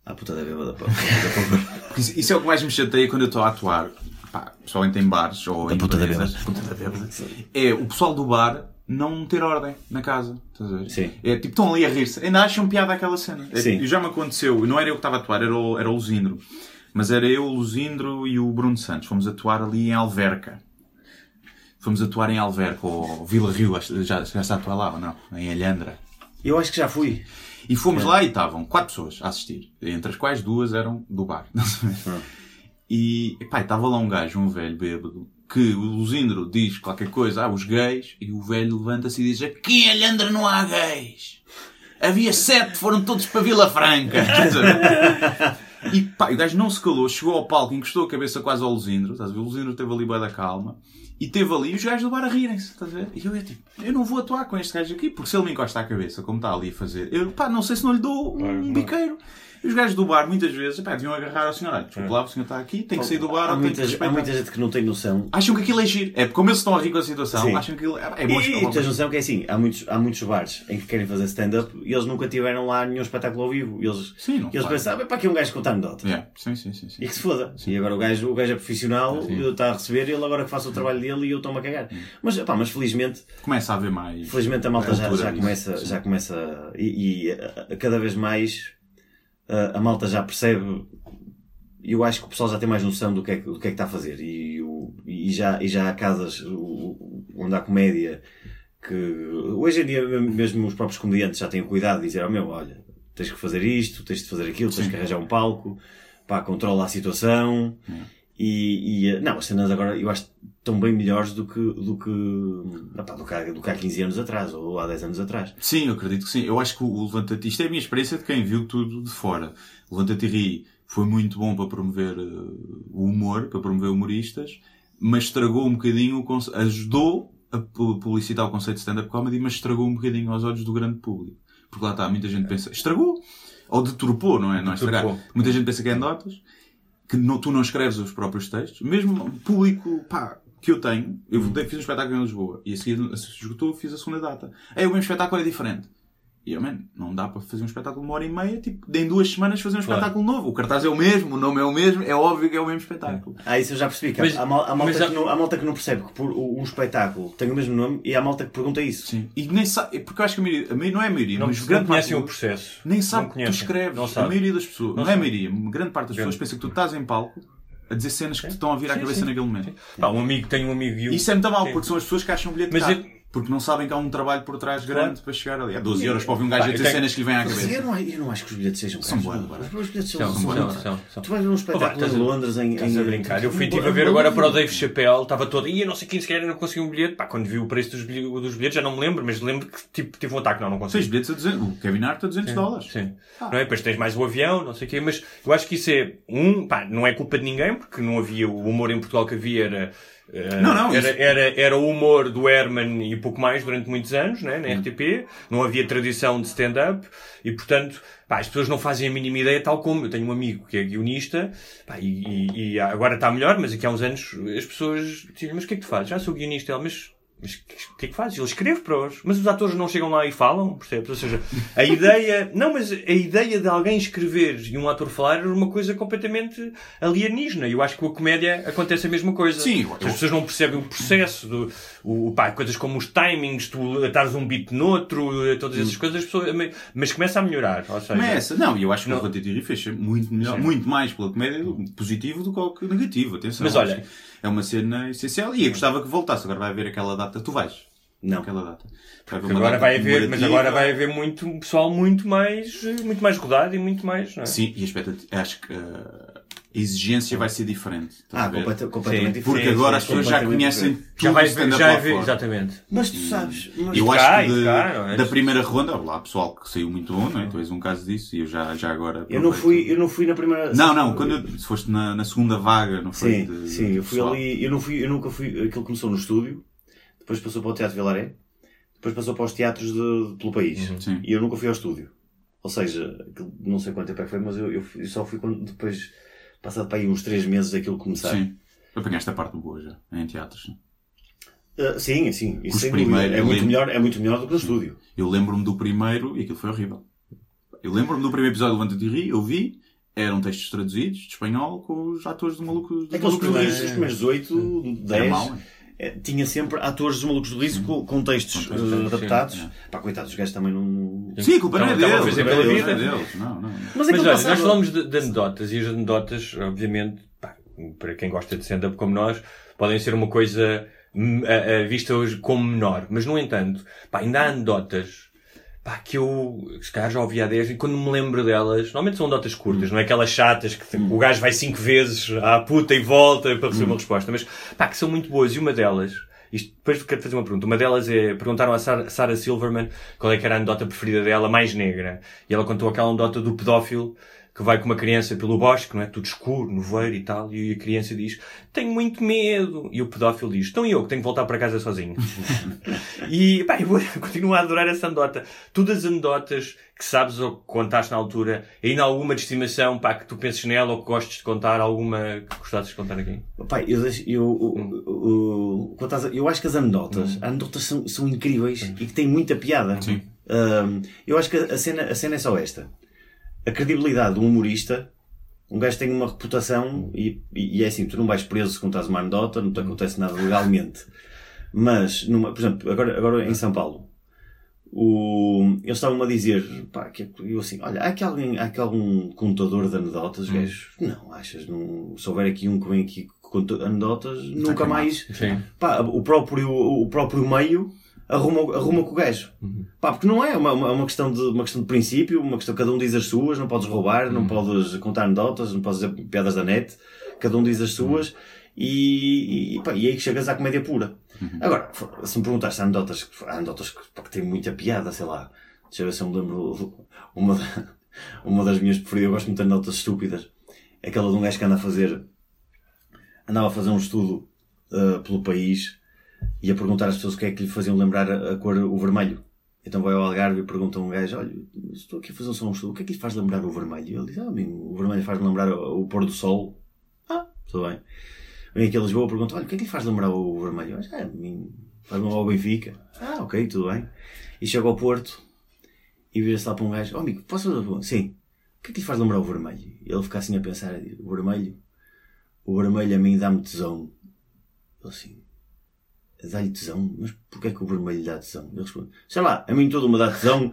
à puta da bêbada para, para, [laughs] Isso, isso é o que mais me chateia quando eu estou a atuar, pá, pessoalmente em bares ou em puta da empresas. Puta da bêbada. É o pessoal do bar não ter ordem na casa. Estás a ver? Sim. É tipo, estão ali a rir-se. Ainda acham piada aquela cena. É, Sim. e já me aconteceu, não era eu que estava a atuar, era o, era o Luzindro. Mas era eu, o Luzindro e o Bruno Santos. Fomos atuar ali em Alverca. Fomos atuar em Alverca, ou Vila Rio, já, está a atuar lá ou não? Em Alhandra. Eu acho que já fui. E fomos lá e estavam quatro pessoas a assistir, entre as quais duas eram do bar. [laughs] E pá, estava lá um gajo, um velho bêbado, que o Luzindro diz qualquer coisa, ah, os gays, e o velho levanta-se e diz: Aqui em Alhandra não há gays. Havia sete, foram todos para Vila Franca. [laughs] E pá, o gajo não se calou, chegou ao palco, encostou a cabeça quase ao Luzindro, estás a ver? O Luzindro teve ali bem da calma. E teve ali os gajos do bar a rirem-se, estás a ver? E eu é tipo, eu não vou atuar com este gajo aqui, porque se ele me encosta a cabeça, como está ali a fazer, eu, pá, não sei se não lhe dou um biqueiro. E os gajos do bar, muitas vezes, pá, deviam agarrar ao senhor, olha, desculpa lá, o senhor está aqui, tem que sair do bar, Há ou tem que muita, há muita gente que não tem noção. Acham que aquilo é giro. É porque como eles estão a rir com a situação, Sim. acham que aquilo é, é bom E, e tens noção que é assim, há muitos, há muitos bares em que querem fazer stand-up e eles nunca tiveram lá nenhum espetáculo ao vivo. E eles, Sim, não e eles faz. pensavam, para que um gajo contar anedota? Yeah, Sim, sim, sim. sim. E que se foda. E agora o gajo, o gajo é profissional, está a receber ele agora que faça o trabalho dele e eu estou-me a cagar. Mas, pá, mas felizmente, Começa a haver mais. felizmente a malta já, cultura já disso. começa, Sim. já começa e, e, a- a- cada vez mais a, a malta já percebe. E eu acho que o pessoal já tem mais noção do que é que, do que, é que está a fazer. E, o- e, já, e já há casas o- onde há comédia que hoje em dia mesmo os próprios comediantes já têm o cuidado de dizer ao meu, olha, tens que fazer isto, tens de fazer aquilo, tens que arranjar um palco, pá, controla a situação. E, e, eh, não, as cenas agora eu acho estão bem melhores do que, do que, opá, do que, há, do que há 15 anos atrás ou há 10 anos atrás. Sim, eu acredito que sim. Eu acho que o Levanta-te, isto é a minha experiência de quem viu tudo de fora. O Levanta-te Ri foi muito bom para promover eh, o humor, para promover humoristas, mas estragou um bocadinho, conce- ajudou a pu- publicitar o conceito de stand-up comedy, mas estragou um bocadinho aos olhos do grande público. Porque lá está, muita gente pensa, estragou, ou deturpou, não é? Não é estragar. Muita gente pensa que é notas, que não- tu não escreves os próprios textos, mesmo público, pá, que eu tenho, eu Hum. fiz um espetáculo em Lisboa e a seguir se esgotou, fiz a segunda data. Aí o mesmo espetáculo é diferente. E eu, man, não dá para fazer um espetáculo de uma hora e meia, tipo, em duas semanas fazer um Claro. espetáculo novo. O cartaz é o mesmo, o nome é o mesmo, é óbvio que é o mesmo espetáculo. Ah, isso eu já percebi. Que Mas- há, mal- há malta mas há- que não, há malta que não percebe que por um espetáculo tem o mesmo nome e há malta que pergunta isso. Sim. E nem sabe, porque eu acho que a maioria, a maioria não é a maioria, Não, mas não grande parte conhecem o processo. nem sabe que tu escreves. Não a sabe. maioria das pessoas, não, Não é a maioria, grande parte das pessoas pensa que tu estás em palco a dizer cenas que te estão a vir à Sim, cabeça sim. naquele momento. Pá, um amigo, tenho um amigo e eu- Isso é muito mal, porque são as pessoas que acham o bilhete Mas caro. Porque não sabem que há um trabalho por trás Claro. grande para chegar ali. Há 12 euros para ouvir um gajo Pá, a dizer cenas que lhe vêm à cabeça. eu, não, eu não acho que os bilhetes sejam São bué. Os bilhetes são, São, são, são, são, são. Tu vais ver um espetáculo em a- Londres em. Estás em- a brincar. Eu fui, em- tive a ver agora para o Dave Chappelle, estava todo, e eu não sei quem sequer não consegui um bilhete. Pá, quando vi o preço dos bilhetes, dos bilhetes já não me lembro, mas lembro que tipo, tive um ataque, não, não consegui. Seis bilhetes a 200. O Kevin Hart a 200 dólares. Sim. Não é? Depois tens mais o avião, não sei o quê, mas eu acho que isso é, um, pá, não é culpa de ninguém, porque não havia, o humor em Portugal que havia era, Não, não, era, isso- era, era o humor do Herman e pouco mais durante muitos anos, né, na RTP, não havia tradição de stand-up, e portanto, pá, as pessoas não fazem a mínima ideia, tal como eu tenho um amigo que é guionista, pá, e, e- e agora está melhor, mas aqui há uns anos as pessoas diziam, mas o que é que tu fazes? Já sou guionista, ele, mas mas o que é que fazes? Ele escreve para os... Mas os atores não chegam lá e falam, percebes? Ou seja, a [laughs] ideia... Não, mas a ideia de alguém escrever e um ator falar era uma coisa completamente alienígena. E eu acho que com a comédia acontece a mesma coisa. Sim, eu- As pessoas não percebem o processo, do, o, pá, coisas como os timings, tu atares um beat noutro, todas essas coisas, as pessoas... Mas começa a melhorar. Ou seja, Começa. Não, e eu acho que Não. o e fez muito melhor, Sim. muito mais pela comédia positivo do que negativo. Atenção. Mas olha- que É uma cena essencial e eu gostava que voltasse. Agora vai haver aquela data. Tu vais. Não. Aquela data. Vai agora vai haver, mas agora vai haver muito um pessoal muito mais, muito mais rodado e muito mais, não é? Sim, e a expectativa, acho que eh, a exigência vai ser diferente. Ah, a completa- completamente Sim. Porque diferente. agora Sim, as pessoas já conhecem diferente. tudo Já vai já lá é, fora. exatamente. Mas tu sabes. mas- Eu cá, acho que de- cá, é? da primeira ronda, lá pessoal que saiu muito bom, não é? Tu és um caso disso e eu já, já agora. Eu não, fui, eu não fui na primeira. Não, não, quando eu, se foste na, na segunda vaga, não foi? Sim, de- sim, de eu fui pessoal. ali, eu não fui, eu nunca fui, aquilo começou no estúdio, depois passou para o Teatro Vilaré, depois passou para os teatros de, pelo país. Sim. E eu nunca fui ao estúdio. Ou seja, não sei quanto tempo é que foi, mas eu, eu eu só fui quando depois, passado para aí uns três meses daquilo começar. Sim. Apanhaste a parte boa já, em teatros. Ah, sim, sim, isso sem dúvida. primeiros, é muito lembro. melhor, é muito melhor do que no estúdio. Eu lembro-me do primeiro e aquilo foi horrível. Eu lembro-me do primeiro episódio do Levanta de Ri, eu vi, eram textos traduzidos de espanhol com os atores do maluco. Aqueles do primeiros, os primeiros 8, 10, Era mau, tinha sempre atores dos malucos do riso com, com textos textos, eh, adaptados. sim, Pá, coitados, os gajos também não. Sim, a culpa não é deles. culpa é deles. Não, não. Mas, Mas aquilo olha, passava- nós falamos de, de anedotas e as anedotas, obviamente, pá, para quem gosta de stand-up como nós, podem ser uma coisa hum, a- a vista hoje como menor. Mas, no entanto, pá, ainda há anedotas pá, que eu, se calhar já ouvi há 10 e quando me lembro delas, normalmente são anedotas curtas, não é aquelas chatas que o gajo vai cinco vezes à puta e volta para receber uma resposta, mas pá, que são muito boas. E uma delas, isto, depois quero fazer uma pergunta. Uma delas é, perguntaram a Sarah, Sarah Silverman qual é que era a anedota preferida dela, mais negra. E ela contou aquela anedota do pedófilo que vai com uma criança pelo bosque, não é? Tudo escuro, no veiro e tal. E a criança diz, tenho muito medo. E o pedófilo diz, então eu que tenho que voltar para casa sozinho. [laughs] e, pá, eu vou- [laughs] continuo a adorar essa anedota. Todas as anedotas que sabes ou que contaste na altura, ainda alguma de estimação, pá, que tu penses nela ou que gostes de contar, alguma que gostasses de contar aqui? Pai, eu, eu, estás a- eu acho que as anedotas, as anedotas são, são incríveis e que têm muita piada. Sim. Ahm, eu acho que a cena, a cena é só esta. A credibilidade de um humorista, um gajo tem uma reputação e, e, é assim, tu não vais preso se contares uma anedota, não te acontece nada legalmente. Mas, numa, por exemplo, agora, agora em São Paulo, o, eles estavam a dizer, pá, que eu assim, olha, há aqui alguém, há aqui algum contador de anedotas, os gajos, não, achas, não, se houver aqui um que vem aqui que conta anedotas, nunca mais, Sim. pá, o próprio, o próprio meio arruma, arruma com o gajo. Pá, porque não é uma, uma, uma questão de, uma questão de princípio, uma questão, cada um diz as suas, não podes roubar, não podes contar anedotas, não podes dizer piadas da net, cada um diz as suas, e, e, pá, e aí chegas à comédia pura. Agora, se me perguntares se há anedotas, há anedotas que, pá, que têm muita piada, sei lá, deixa eu ver se eu me lembro, uma, da- [laughs] uma das minhas preferidas, eu gosto muito de anedotas estúpidas, é aquela de um gajo que anda a fazer, andava a fazer um estudo uh, pelo país e a perguntar às pessoas o que é que lhe faziam lembrar a, cor, o vermelho. Então vai ao Algarve e pergunta a um gajo, olha, estou aqui a fazer um estudo, o que é que lhe faz lembrar o vermelho? E ele diz, ah, a mim, o vermelho faz lembrar o, pôr do sol. Ah, tudo bem. Vem aqui a Lisboa e pergunta, olha, o que é que lhe faz lembrar o vermelho? Ah, mim faz lembrar o Benfica. Ah, ok, tudo bem. E chega ao Porto e vira-se lá para um gajo, oh amigo, posso fazer? Sim. O que é que lhe faz lembrar o vermelho? E ele fica assim a pensar, o vermelho? O vermelho a mim dá-me tesão. Ele assim, dá-lhe tesão? Mas porquê é que o vermelho lhe dá tesão? Ele responde, sei lá, a mim todo me dá tesão.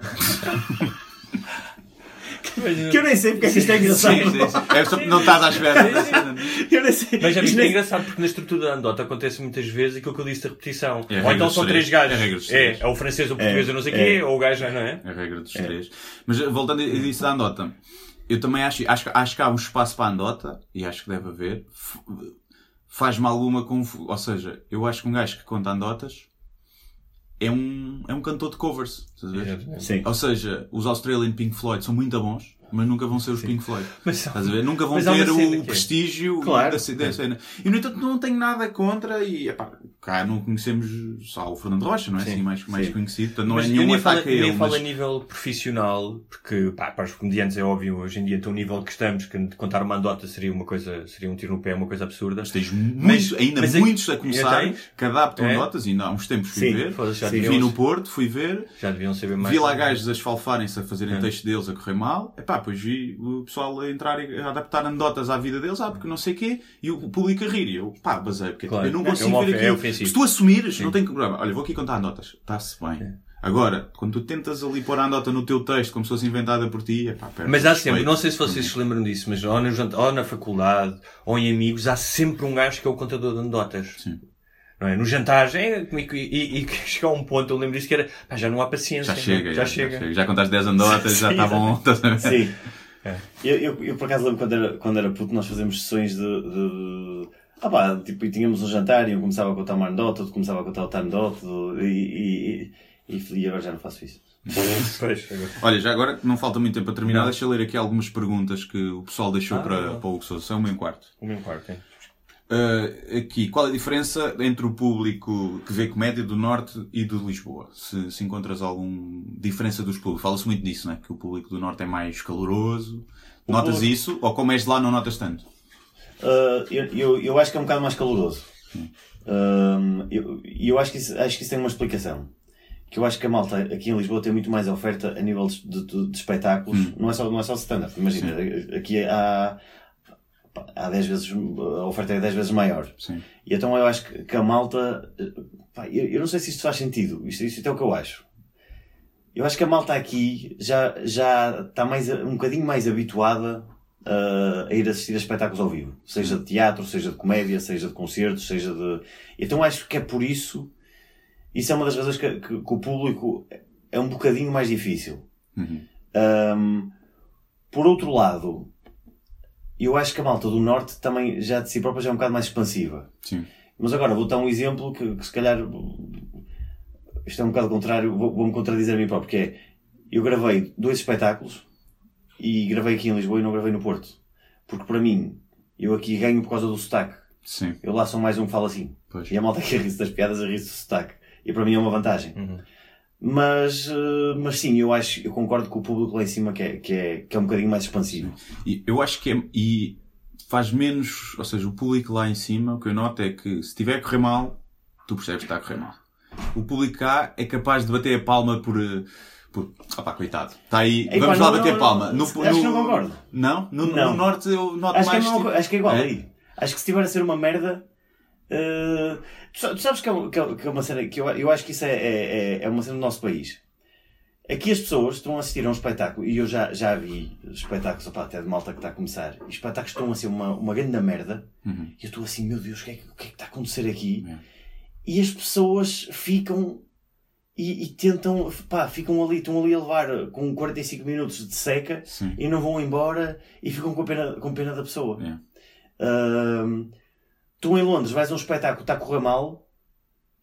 que eu nem sei porque é que isto é engraçado. Sim, sim, sim. É só porque não estás à espera cena. Eu nem sei. Mas é Isto muito nem- engraçado porque na estrutura da anedota acontece muitas vezes aquilo que eu disse da repetição. É ou então são três. três gajos. É a regra dos É, três. é o francês, o português, É, eu não sei o é. quê, ou o gajo, não é? É a regra dos três. Mas eh, voltando a disso da andota, eu também acho, acho, que- acho que há um espaço para a andota, e acho que deve haver. Faz-me alguma confusão. Ou seja, eu acho que um gajo que conta andotas é um, é um cantor de covers. Estás a ver? Sim. Ou seja, os Australian Pink Floyd são muito bons, mas nunca vão ser os Pink Floyd. [laughs] Mas são- Estás a ver? Nunca vão ter o é- prestígio Claro. da, da cena. E no entanto não tenho nada contra e epá, cá não conhecemos só o Fernando Rocha, não é? Sim. Assim, mais, mais Sim. conhecido. Portanto, não Mas é nenhum nem falo, ataque a nem ele. falo mas- a nível profissional, porque pá, para os comediantes é óbvio, hoje em dia, até o nível que estamos, que contar uma andota seria uma coisa, seria um tiro no pé, uma coisa absurda. Mas tens muitos, Mas- ainda mas é- muitos a começar que adaptam É? notas, e ainda há uns tempos fui Sim, ver. já Vi deviam- no Porto, fui ver. Já deviam saber mais. Vi lá gajos a esfalfarem-se a fazerem É. texto deles a correr mal. Epá, depois vi o pessoal a entrar e a adaptar anedotas à vida deles, ah, porque não sei o quê, e o público a rir. E eu, pá, basei, porque Claro. eu não É consigo uma ver ofe- é aquilo. Se tu assumires, não tem problema. Olha, vou aqui contar anedotas. Está-se bem. É. Agora, quando tu tentas ali pôr a anedota no teu texto como se fosse inventada por ti, epá, perde Mas há sempre, não sei se vocês se lembram disso, mas ou ou na faculdade, ou em amigos, há sempre um gajo que é o contador de anedotas. Sim. Não é? No jantar, é, e, e, e [laughs] chega a um ponto, eu lembro disso que era, pá, já não há paciência. Já chega, já, já, chega. chega. Já contaste 10 anedotas, já [laughs] Sim, está bom. [laughs] Sim. Eu, eu, eu, por acaso lembro quando era, quando era puto, nós fazíamos sessões de. de... Ah pá, tipo, e tínhamos um jantar e um começava a contar uma anedota, outro começava a contar outra anedota e, e, e, e agora já não faço isso. [laughs] Pois, Olha, já agora que não falta muito tempo para terminar, deixa eu ler aqui algumas perguntas que o pessoal deixou Ah, para, não. para o Hugo Sousa. São um em quarto. Um em quarto, hein? Uh, aqui, qual a diferença entre o público que vê comédia do Norte e do de Lisboa? Se, se encontras alguma diferença dos públicos? Fala-se muito disso, né? Que o público do Norte é mais caloroso. O Notas público- isso? Ou como és de lá não notas tanto? Uh, eu, eu, eu acho que é um bocado mais caloroso. Um, eu, e eu acho que, isso, acho que isso tem uma explicação. Que eu acho que a malta aqui em Lisboa tem muito mais oferta a nível de, de, de- espetáculos. Não é só, não é só stand-up. Imagina, aqui há, há 10 vezes, a oferta é 10 vezes maior. Sim. E então eu acho que, que a malta. pá, eu, eu não sei se isto faz sentido. Isto, isto é o que eu acho. Eu acho que a malta aqui já, já está mais, um bocadinho mais habituada uh, a ir assistir a espetáculos ao vivo. Seja de teatro, seja de comédia, seja de concertos, seja de. Então acho que é por isso. Isso é uma das razões que, que- que o público é um bocadinho mais difícil. Um, por outro lado, eu acho que a malta do Norte também já de si própria já é um bocado mais expansiva. Sim. Mas agora vou dar um exemplo que, que se calhar isto é um bocado contrário, vou- vou-me contradizer a mim próprio, que é eu gravei dois espetáculos e gravei aqui em Lisboa e não gravei no Porto. Porque para mim, eu aqui ganho por causa do sotaque. Sim. Eu lá sou mais um que fala assim. Pois. E a malta que ri-se das piadas, ri-se do sotaque. E para mim é uma vantagem. Mas, eh, mas sim, eu acho, eu concordo com o público lá em cima que é, que é, que é um bocadinho mais expansivo. E eu acho que é, e faz menos, ou seja, o público lá em cima, o que eu noto é que se tiver a correr mal, tu percebes que está a correr mal. O público cá é capaz de bater a palma por, coitado. Está aí, Ei, vamos pá, lá bater palma. não, acho que não concordo. Não? No, Não. no norte eu noto Acho que, é mais. tipo- acho que é igual É? aí. Acho que se estiver a ser uma merda. eh, tu, sa- tu sabes que é, um- que é- que é uma cena que eu, eu acho que isso é, é, é- é uma cena do nosso país. Aqui as pessoas estão a assistir a um espetáculo, e eu já, já vi espetáculos, opá, até de malta que está a começar, e espetáculos estão a ser uma, uma grande merda, Uhum. e eu estou assim, meu Deus, o que é que, o que, é que está a acontecer aqui? É. E as pessoas ficam e, e tentam, pá, ficam ali, estão ali a levar com 45 minutos de seca Sim. e não vão embora e ficam com pena, com pena da pessoa. É. Ahm, tu em Londres vais a um espetáculo, está a correr mal,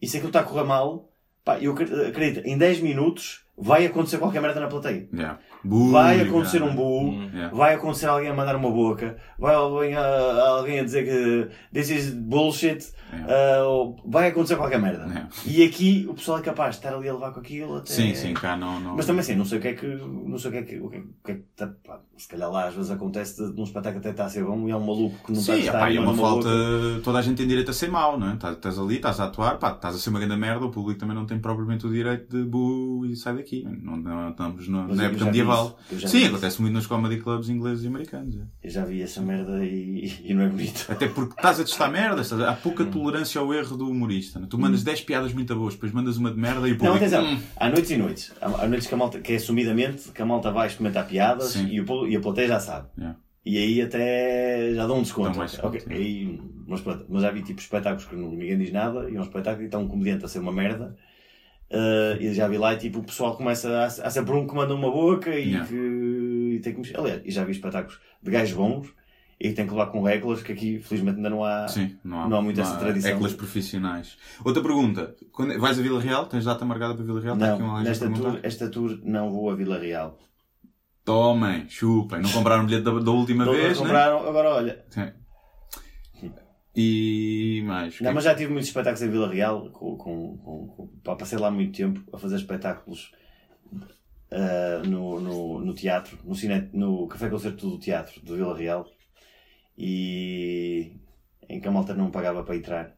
e se aquilo está a correr mal, pá, eu acre- acredito, em 10 minutos vai acontecer qualquer merda na plateia. Yeah. Vai acontecer um boo, Yeah. vai acontecer alguém a mandar uma boca, vai alguém a, alguém a dizer que this is bullshit, ah, ou vai acontecer qualquer merda. Yeah. E aqui o pessoal é capaz de estar ali a levar com aquilo até. Sim, sim, cá não. não... Mas também assim, não sei o que é que. Não sei o que é que. O que é, o que, é que tá, se calhar lá às vezes acontece de, num espetáculo até está a ser bom e é um maluco que não está a Sim, gostar epá, e é uma falta. boca. Toda a gente tem direito a ser mau, não é? Estás, estás ali, estás a atuar, pá, estás a ser uma grande merda, o público também não tem propriamente o direito de bu e sai daqui. Não, não estamos Mas na eu época medieval. isso, Sim, acontece muito nos comedy clubs ingleses e americanos. é. Eu já vi essa merda e, e não é bonito. Até porque estás a testar merda, estás há pouca tolerância ao erro do humorista. não é? Tu mandas 10 piadas muito boas, depois mandas uma de merda e o Não, público. atenção, "Hum, há noites e noites. Há, há noites que a malta, que é assumidamente, que a malta vai experimentar piadas Sim. e, o, público- e a plateia já sabe. Yeah. E aí até já dão um desconto. Mais desconto, Ok, aí, mas, pronto, mas já vi tipo espetáculos que não- ninguém diz nada e é um espetáculo e está um comediante a ser uma merda. eh, e já vi lá e tipo o pessoal começa a, a ser por um que manda uma boca e Yeah. que e tem que mexer. Aliás, e já vi espetáculos de gajos bons e tem que levar com regras que aqui felizmente ainda não há, Sim, não há, não há muito essa tradição. Eclas profissionais. Outra pergunta. Quando, vais a Vila Real? Tens data marcada para Vila Real? Não, nesta tour, esta tour não vou a Vila Real. Tomem, chupem. Não compraram o bilhete da, da última Não vez, né? compraram, agora olha. Sim. E mais. Não, mas já tive muitos espetáculos em Vila Real, com, com, com, com- pá, passei lá muito tempo a fazer espetáculos ah, no, no, no teatro, no, cine, no Café Concerto do Teatro de Vila Real, e em que a malta não pagava para entrar.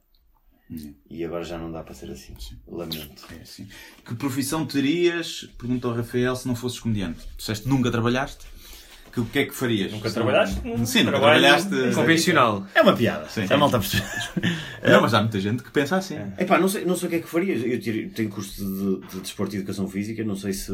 E agora já não dá para ser assim. Lamento. É assim. Que profissão terias, perguntou ao Rafael, se não fosses comediante? Disseste nunca trabalhaste? Que, o que é que farias? Nunca Se trabalhaste? Não... Num Sim, nunca trabalhaste. convencional. É uma piada. Sim. A malta percebe. [laughs] Não, mas há muita gente que pensa assim. Epá, não sei, não sei o que é que faria. Eu tiro- tenho curso de, de desporto e educação física, não sei se.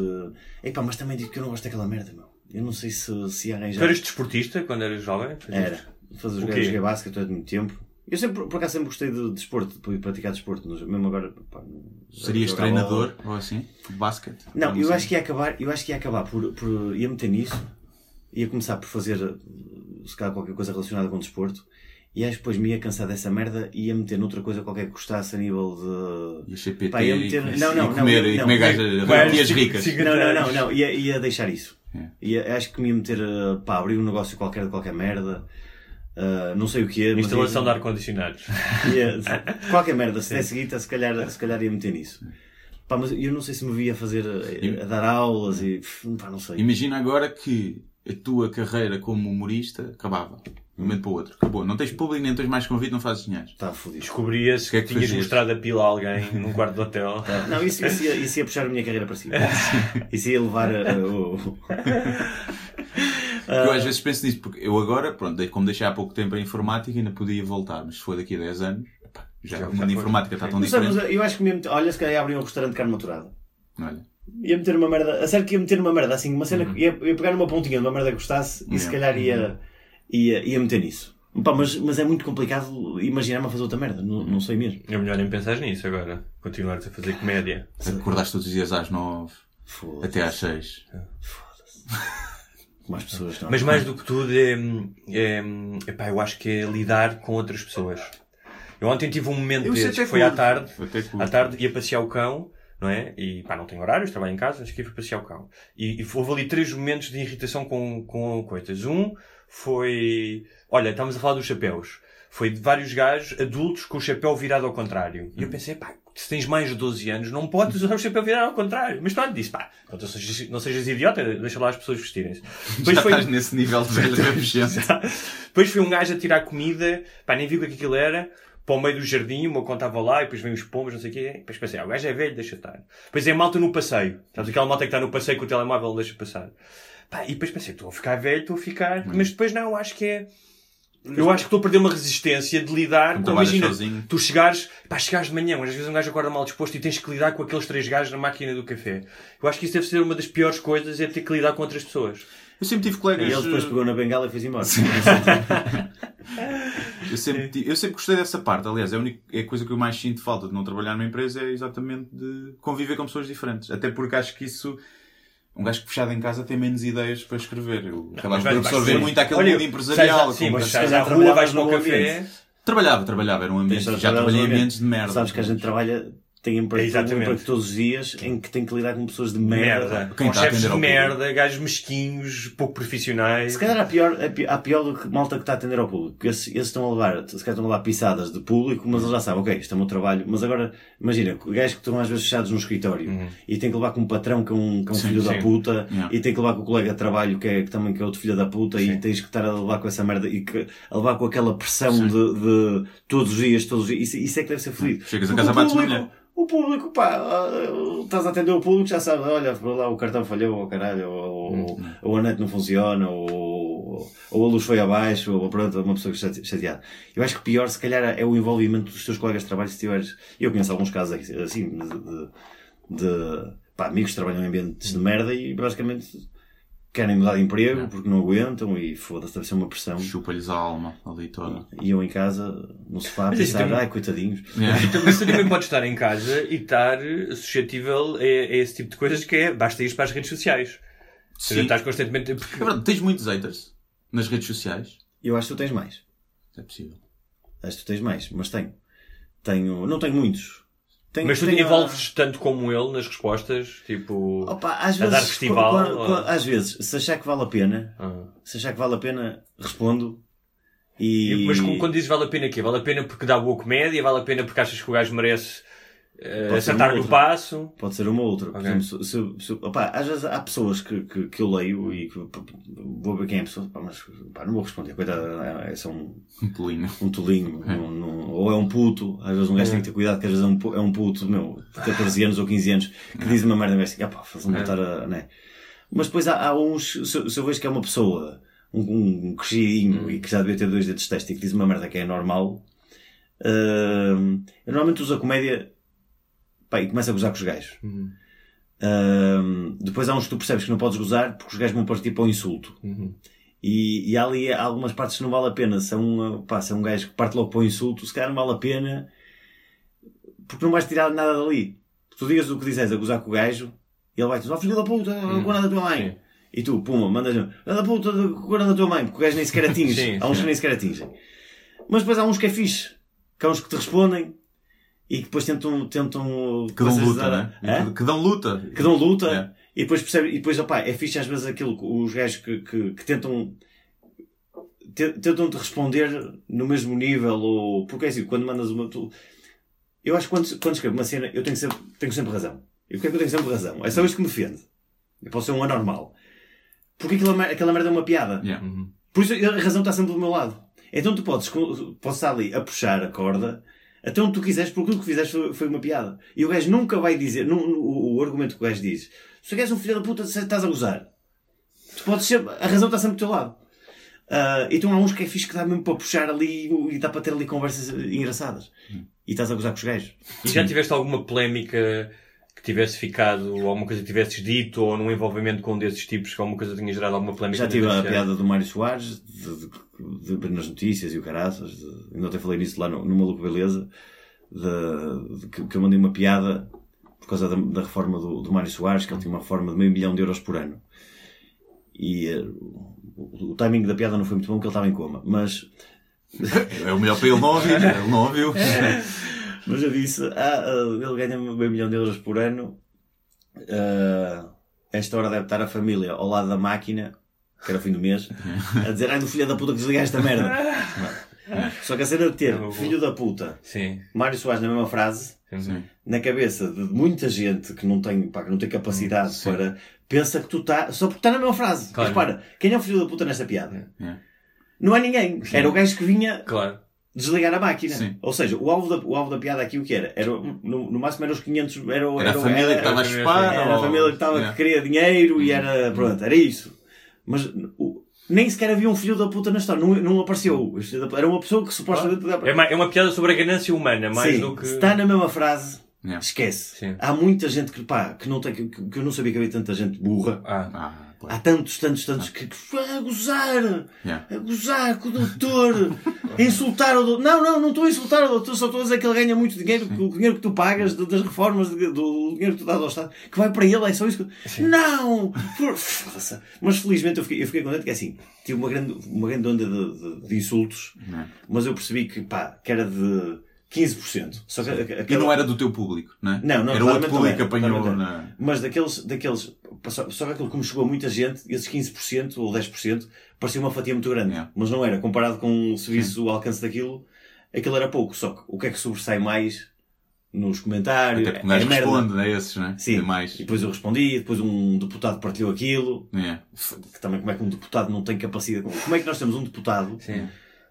Epá, mas também digo que eu não gosto daquela merda, meu. Eu não sei se, se arranjar. Tu eras desportista quando eras jovem? Era. Fazer O jogar, quê? joguei basquete durante muito tempo. Eu sempre, por acaso, sempre gostei de desporto, de praticar desporto, mesmo agora. pá, Serias treinador ou assim? De basquete? Não, eu sei. acho que ia acabar, eu acho que ia acabar por, por ia meter nisso ia começar por fazer, se calhar, qualquer coisa relacionada com desporto. E acho que depois me ia cansar dessa merda e ia meter noutra coisa qualquer que gostasse a nível de. E a CPT Pá, ia meter- e, não, não, e comer, não, e não, comer não, gajas ricas. [laughs] Não, não, não, não. Ia, ia deixar isso. É. Ia, acho que me ia meter para abrir um negócio qualquer de qualquer merda. Uh, não sei o que é. mas Instalação de ia- ar-condicionados. [laughs] [laughs] qualquer merda, se desse guita, se calhar, se calhar ia meter nisso. Pá, mas eu não sei se me via fazer a, a dar aulas e pá, não sei. Imagina agora que a tua carreira como humorista acabava. De um momento para o outro. Acabou. Não tens público, nem tens mais convite, não fazes dinheiro. Estava fodido. Descobria-se O que é que, tinhas fazias? mostrado a pila a alguém num quarto de hotel. Não, isso, isso, ia, isso ia puxar a minha carreira para cima. [laughs] Isso ia levar a. Porque eu às vezes penso nisso, porque eu agora, pronto, como deixei há pouco tempo a informática, ainda podia voltar, mas se for daqui a 10 anos, epá, já, Já o mundo foi. da informática está tão mas diferente. eu acho que me ia meter, olha, se calhar abrir um restaurante de carne maturada. Olha, Ia meter uma merda, a sério que ia meter uma merda, assim, uma cena, que ia, ia pegar numa pontinha de uma merda que gostasse e se calhar ia, ia, ia meter nisso. Pá, mas, mas é muito complicado imaginar-me a fazer outra merda, não, não sei mesmo. É melhor nem pensar nisso agora. Continuares a fazer comédia. acordaste todos os dias às 9, Foda-se. até às 6. Como [laughs] as pessoas não. Mas mais do que tudo é, é, epá, eu acho que é lidar com outras pessoas. Eu ontem tive um momento Eu desses, foi à tarde, à tarde ia passear o cão, não é? E pá, não tenho horários, trabalho em casa, mas que fui passear o cão. E, e houve ali três momentos de irritação com, com coisas. Um foi, olha, estávamos a falar dos chapéus. Foi de vários gajos adultos com o chapéu virado ao contrário. E eu pensei, pá, se tens mais de 12 anos, não podes usar o chapéu virado ao contrário. Mas pronto, disse, pá, não sejas, não sejas idiota, deixa lá as pessoas vestirem-se. [laughs] Depois Já foi- estás nesse nível de velho rabugento. [laughs] depois foi um gajo a tirar comida, pá, nem vi o que aquilo era, para o meio do jardim, o meu cão estava lá, e depois vem os pombos, não sei o quê. Depois pensei, ah, o gajo é velho, deixa estar. Depois é malta no passeio. Sabes aquela malta que está no passeio com o telemóvel, deixa passar. Pá, e depois pensei, estou a ficar velho, estou a ficar. Mas depois não, acho que é. Eu acho que estou a perder uma resistência de lidar com, imagina, sozinho. tu chegares, pá, chegares de manhã, mas às vezes um gajo acorda mal disposto e tens que lidar com aqueles três gajos na máquina do café. Eu acho que isso deve ser uma das piores coisas, é ter que lidar com outras pessoas. Eu sempre tive E colegas. ele depois pegou na bengala e fez embora. [laughs] Eu sempre, ti- eu sempre gostei dessa parte. Aliás, é a, única, é a coisa que eu mais sinto falta de não trabalhar numa empresa é exatamente de conviver com pessoas diferentes. Até porque acho que isso. Um gajo que fechado em casa tem menos ideias para escrever. Eu, vai vê ser- muito aquele Olha, mundo empresarial. Sim, mas sais à rua, vais para o café. ambiente. Trabalhava, trabalhava. Era um ambiente. De Já trabalhei em ambientes de merda. Sabes que a gente trabalha, tem emprego, Exatamente. um emprego todos os dias em que tem que lidar com pessoas de merda. merda. Com chefes de merda, gajos mesquinhos, pouco profissionais. Se calhar há pior, há pi- há pior do que malta que está a atender ao público. Porque esses, esses estão a levar, se calhar estão a levar pisadas de público, mas eles já sabem, ok, isto é o meu trabalho. Mas agora, imagina, gajos que estão às vezes fechados no escritório e têm que levar com um patrão que é um, que é um Sim, filho da sim. puta Yeah. e tem que levar com o colega de trabalho que, é, que também que é outro filho da puta e tens que estar a levar com essa merda e que, a levar com aquela pressão de, de todos os dias, todos os dias. Isso, isso é que deve ser fodido. Chegas a casa, bates. O público, pá, estás a atender o público, já sabe, olha, lá o cartão falhou, ou caralho, ou, ou, ou a net não funciona, ou, ou a luz foi abaixo, ou pronto, uma pessoa chate- chateada. Eu acho que pior, se calhar, é o envolvimento dos teus colegas de trabalho, se tiveres. Eu conheço alguns casos assim, de, de, de pá, amigos que trabalham em ambientes de merda e basicamente querem mudar de emprego porque não aguentam e foda-se, deve ser uma pressão. Chupa-lhes a alma ali toda. E eu em casa, no sofá, a Mas pensar, também- ai, coitadinhos. Yeah. Então, mas tu também podes estar em casa e estar suscetível a, a esse tipo de coisas que é, basta ir para as redes sociais. Ou seja, Sim. estás constantemente. É verdade, tens muitos haters nas redes sociais. Eu acho que tu tens mais. É possível. Acho que tu tens mais, mas tenho. Tenho, não tenho muitos. Tenho, Mas tu tenho envolves tanto como ele nas respostas, tipo. Opa, às a vezes, dar festival, quando- ou- quando- às vezes, se achar que vale a pena, Ah. se achar que vale a pena, respondo. E... Mas quando dizes vale a pena quê? Vale a pena porque dá boa comédia? Vale a pena porque achas que o gajo merece Pode ser acertar uma no outra. passo? Pode ser uma ou outra. Por Ok. exemplo, se, se, se, opá, às vezes há pessoas que, que, que eu leio e que vou ver quem é a pessoa, pá, mas pá, não vou responder. Coitada, é só um, Um pelinho. um tolinho, não- não- ou é um puto, às vezes um gajo tem que ter cuidado, que às vezes é um, é um puto, meu, de 14 anos ou 15 anos, que diz uma merda um assim, pá, faz-me voltar a, né? Mas depois há, há uns, se, eu- se eu vejo que é uma pessoa, um, um crescidinho e que já devia ter dois dedos de teste e que diz uma merda que é normal, hum, eu normalmente uso a comédia, pá, e começo a gozar com os gajos. Hum, depois há uns que tu percebes que não podes gozar porque os gajos vão partir para o insulto. E, e há ali algumas partes que não vale a pena. Se é um, pá, se é um gajo que parte logo para o insulto, se calhar não vale a pena porque não vais tirar nada dali. Tu digas o que dizes a gozar com o gajo e ele vai dizer, ó filho da puta, Hum. com nada da tua mãe. E tu, puma, mandas um, da puta cor da tua mãe, porque o gajo nem sequer atinge. Sim, há uns sim. que nem sequer atingem. Mas depois há uns que é fixe. Que há uns que te respondem e que depois tentam. tentam Que dão luta, né? Que dão luta. que dão luta É. e depois percebe, e depois, opá, é fixe às vezes aquilo os gajos que, que, que tentam te- tentam te responder no mesmo nível ou porque é assim, quando mandas uma tu, eu acho que quando, quando escrevo uma cena eu tenho sempre, tenho sempre razão e porquê é que eu tenho sempre razão? é só isto que me defende eu posso ser um anormal porque aquela, mer- aquela merda é uma piada Yeah. por isso a razão está sempre do meu lado. Então tu podes, podes estar ali a puxar a corda até onde tu quiseres, porque tudo o que fizeste foi, foi uma piada. E o gajo nunca vai dizer, nu- o, o argumento que o gajo diz, se o gajo é um filho da puta, estás a gozar. Tu podes ser, a razão está sempre do teu lado. Ah, então há uns que é fixe que dá mesmo para puxar ali e dá para ter ali conversas engraçadas. E estás a gozar com os gajos. E já tiveste alguma polémica que tivesse ficado, ou alguma coisa que tivesses dito, ou num envolvimento com um desses tipos, que alguma coisa tenha gerado alguma polémica? Já tive a piada do Mário Soares, de, de, de, nas notícias e o caraças, de, ainda até falei nisso lá no, no Maluco Beleza, de, de que, que eu mandei uma piada por causa da, da reforma do, do Mário Soares, que ele tinha uma reforma de meio milhão de euros por ano. E eh, o, o timing da piada não foi muito bom, porque ele estava em coma, mas É o melhor para ele não ouvir. Ele não ouviu. [laughs] Mas eu disse, ah, ah, ele ganha meio milhão de euros por ano. Ah, esta hora deve estar a família ao lado da máquina, que era o fim do mês, a dizer, ai, do filho da puta que desliga esta merda. [laughs] Só que a cena de ter filho da puta, Sim. Mário Soares na mesma frase, Sim. na cabeça de muita gente que não tem, pá, que não tem capacidade para, pensa que tu está, só porque está na mesma frase. Claro. Mas repara, quem é o filho da puta nesta piada? É. Não é ninguém. Era o gajo que vinha Claro. Desligar a máquina. Sim. Ou seja, o alvo, da, o alvo da piada aqui o que era? era no, no máximo eram os 500... Era, o- Era a família que estava a era- chupar. Era a ou- família que estava Yeah. que queria dinheiro e era... Pronto, era isso. Mas o- nem sequer havia um filho da puta na história. Não, não apareceu. Puta- Era uma pessoa que supostamente... É uma, é uma piada sobre a ganância humana, mais Sim, do que. se está na mesma frase, Yeah. esquece. Sim. Há muita gente que, pá, que não tem... Que, que eu não sabia que havia tanta gente burra. Ah, Ah, Há tantos, tantos, tantos que a gozar, Yeah. a gozar com o doutor, [laughs] a insultar o doutor. Não, não, não estou a insultar o doutor, só estou a dizer que ele ganha muito dinheiro, que o dinheiro que tu pagas das reformas, do dinheiro que tu dás ao Estado, que vai para ele, é só isso que. Não! Por- Foda-se. Mas felizmente eu fiquei, eu fiquei contente que é assim, tive uma grande, uma grande onda de, de- de insultos, mas eu percebi que, pá, que era de 15%. Só que, a- a- E aquela- não era do teu público, não é? não, não, Era outro público que apanhou na. Mas daqueles, daqueles, só, só que aquilo como chegou a muita gente, esses 15% ou 10% parecia uma fatia muito grande. Yeah. Mas não era. Comparado com o serviço, o alcance daquilo, aquilo era pouco. Só que o que é que sobressai mais nos comentários? Até porque um é responde a esses, não é? Sim. É mais. E depois eu respondi, depois um deputado partilhou aquilo. É. Que também como é que um deputado não tem capacidade. Como é que nós temos um deputado sim.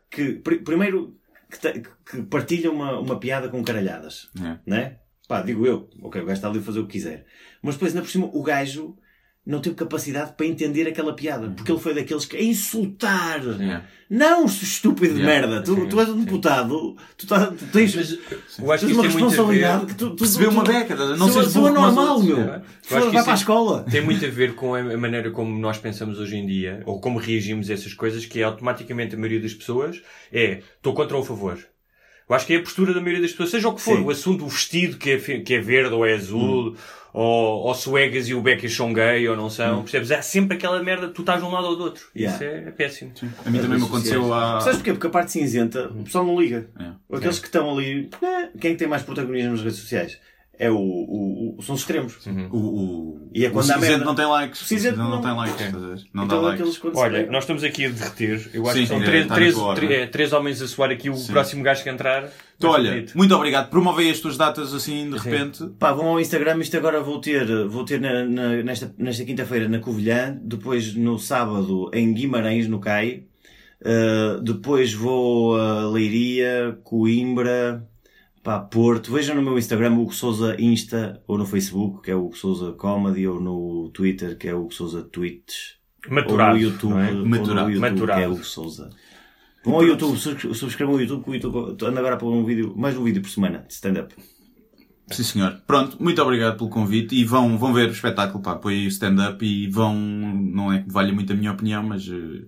que, pri- primeiro, que, te- que partilha uma, uma piada com caralhadas É. né? Pá, digo eu, ok, o gajo está ali a fazer o que quiser. Mas depois, ainda por cima, o gajo não teve capacidade para entender aquela piada. Porque ele foi daqueles que a insultar. É. Não, estúpido de Yeah. merda. Tu, tu és um deputado, tu, tá- tu tens, Mas eu acho tens que uma responsabilidade que tu, tu, Percebeu uma tu- década, não sou- sejas sou burro outros. meu. Que Vai para a é- escola. Tem muito a ver com a maneira como nós pensamos hoje em dia, ou como reagimos a essas coisas, que é automaticamente a maioria das pessoas é estou contra ou a favor. Eu acho que é a postura da maioria das pessoas, seja o que for, Sim. o assunto, o vestido que é, que é verde ou é azul, ou, ou se o Egas e o Becker são gay ou não são, percebes? Há sempre aquela merda, tu estás de um lado ou do outro. Yeah. Isso é, é péssimo. A mim também me aconteceu há. Sabes porquê? Porque a parte cinzenta, o pessoal não liga. É. Aqueles que estão ali, eh, quem é que tem mais protagonismo nas redes sociais? É o, o, o- são os extremos. O, o, E é o quando cinzento merda. não tem likes. O O cinzento não, não- tem likes. É. Não Então aqueles likes. Olha, nós estamos aqui a derreter. Eu acho Sim, que são é, três, na três, três- é, três homens a soar aqui. O Sim. próximo gajo que entrar. Então, olha, bonito. muito obrigado. Promove as tuas datas assim de repente. Pá, vão ao Instagram, isto agora vou ter, vou ter na- na- nesta, nesta quinta-feira na Covilhã, depois no sábado em Guimarães, no CAI, uh, depois vou a Leiria, Coimbra, pá, Porto. Vejam no meu Instagram, Hugo Souza Insta, ou no Facebook, que é o Hugo Souza Comedy, ou no Twitter, que é o Hugo Souza Tweets. Maturado, Ou no YouTube, é? ou no Maturado. YouTube Maturado. que é o Hugo Souza. Vão ao YouTube, subscre- subscrevam o YouTube, que o YouTube ando agora a pôr um vídeo, mais um vídeo por semana, de stand-up. Sim, senhor. Pronto, muito obrigado pelo convite e vão, vão ver o espetáculo, pá, põe o stand-up e vão, não é que valha muito a minha opinião, mas eh,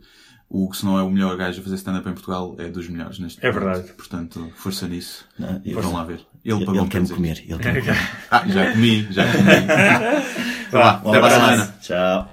o Hugo, se não é o melhor gajo a fazer stand-up em Portugal, é dos melhores neste É momento. verdade. Portanto, força nisso. Não, E força. vão lá ver. Ele, Ele, ele quer me dizer. comer, ele quer me comer. Ah, já comi, já comi. Então vá, até para a semana. Tchau.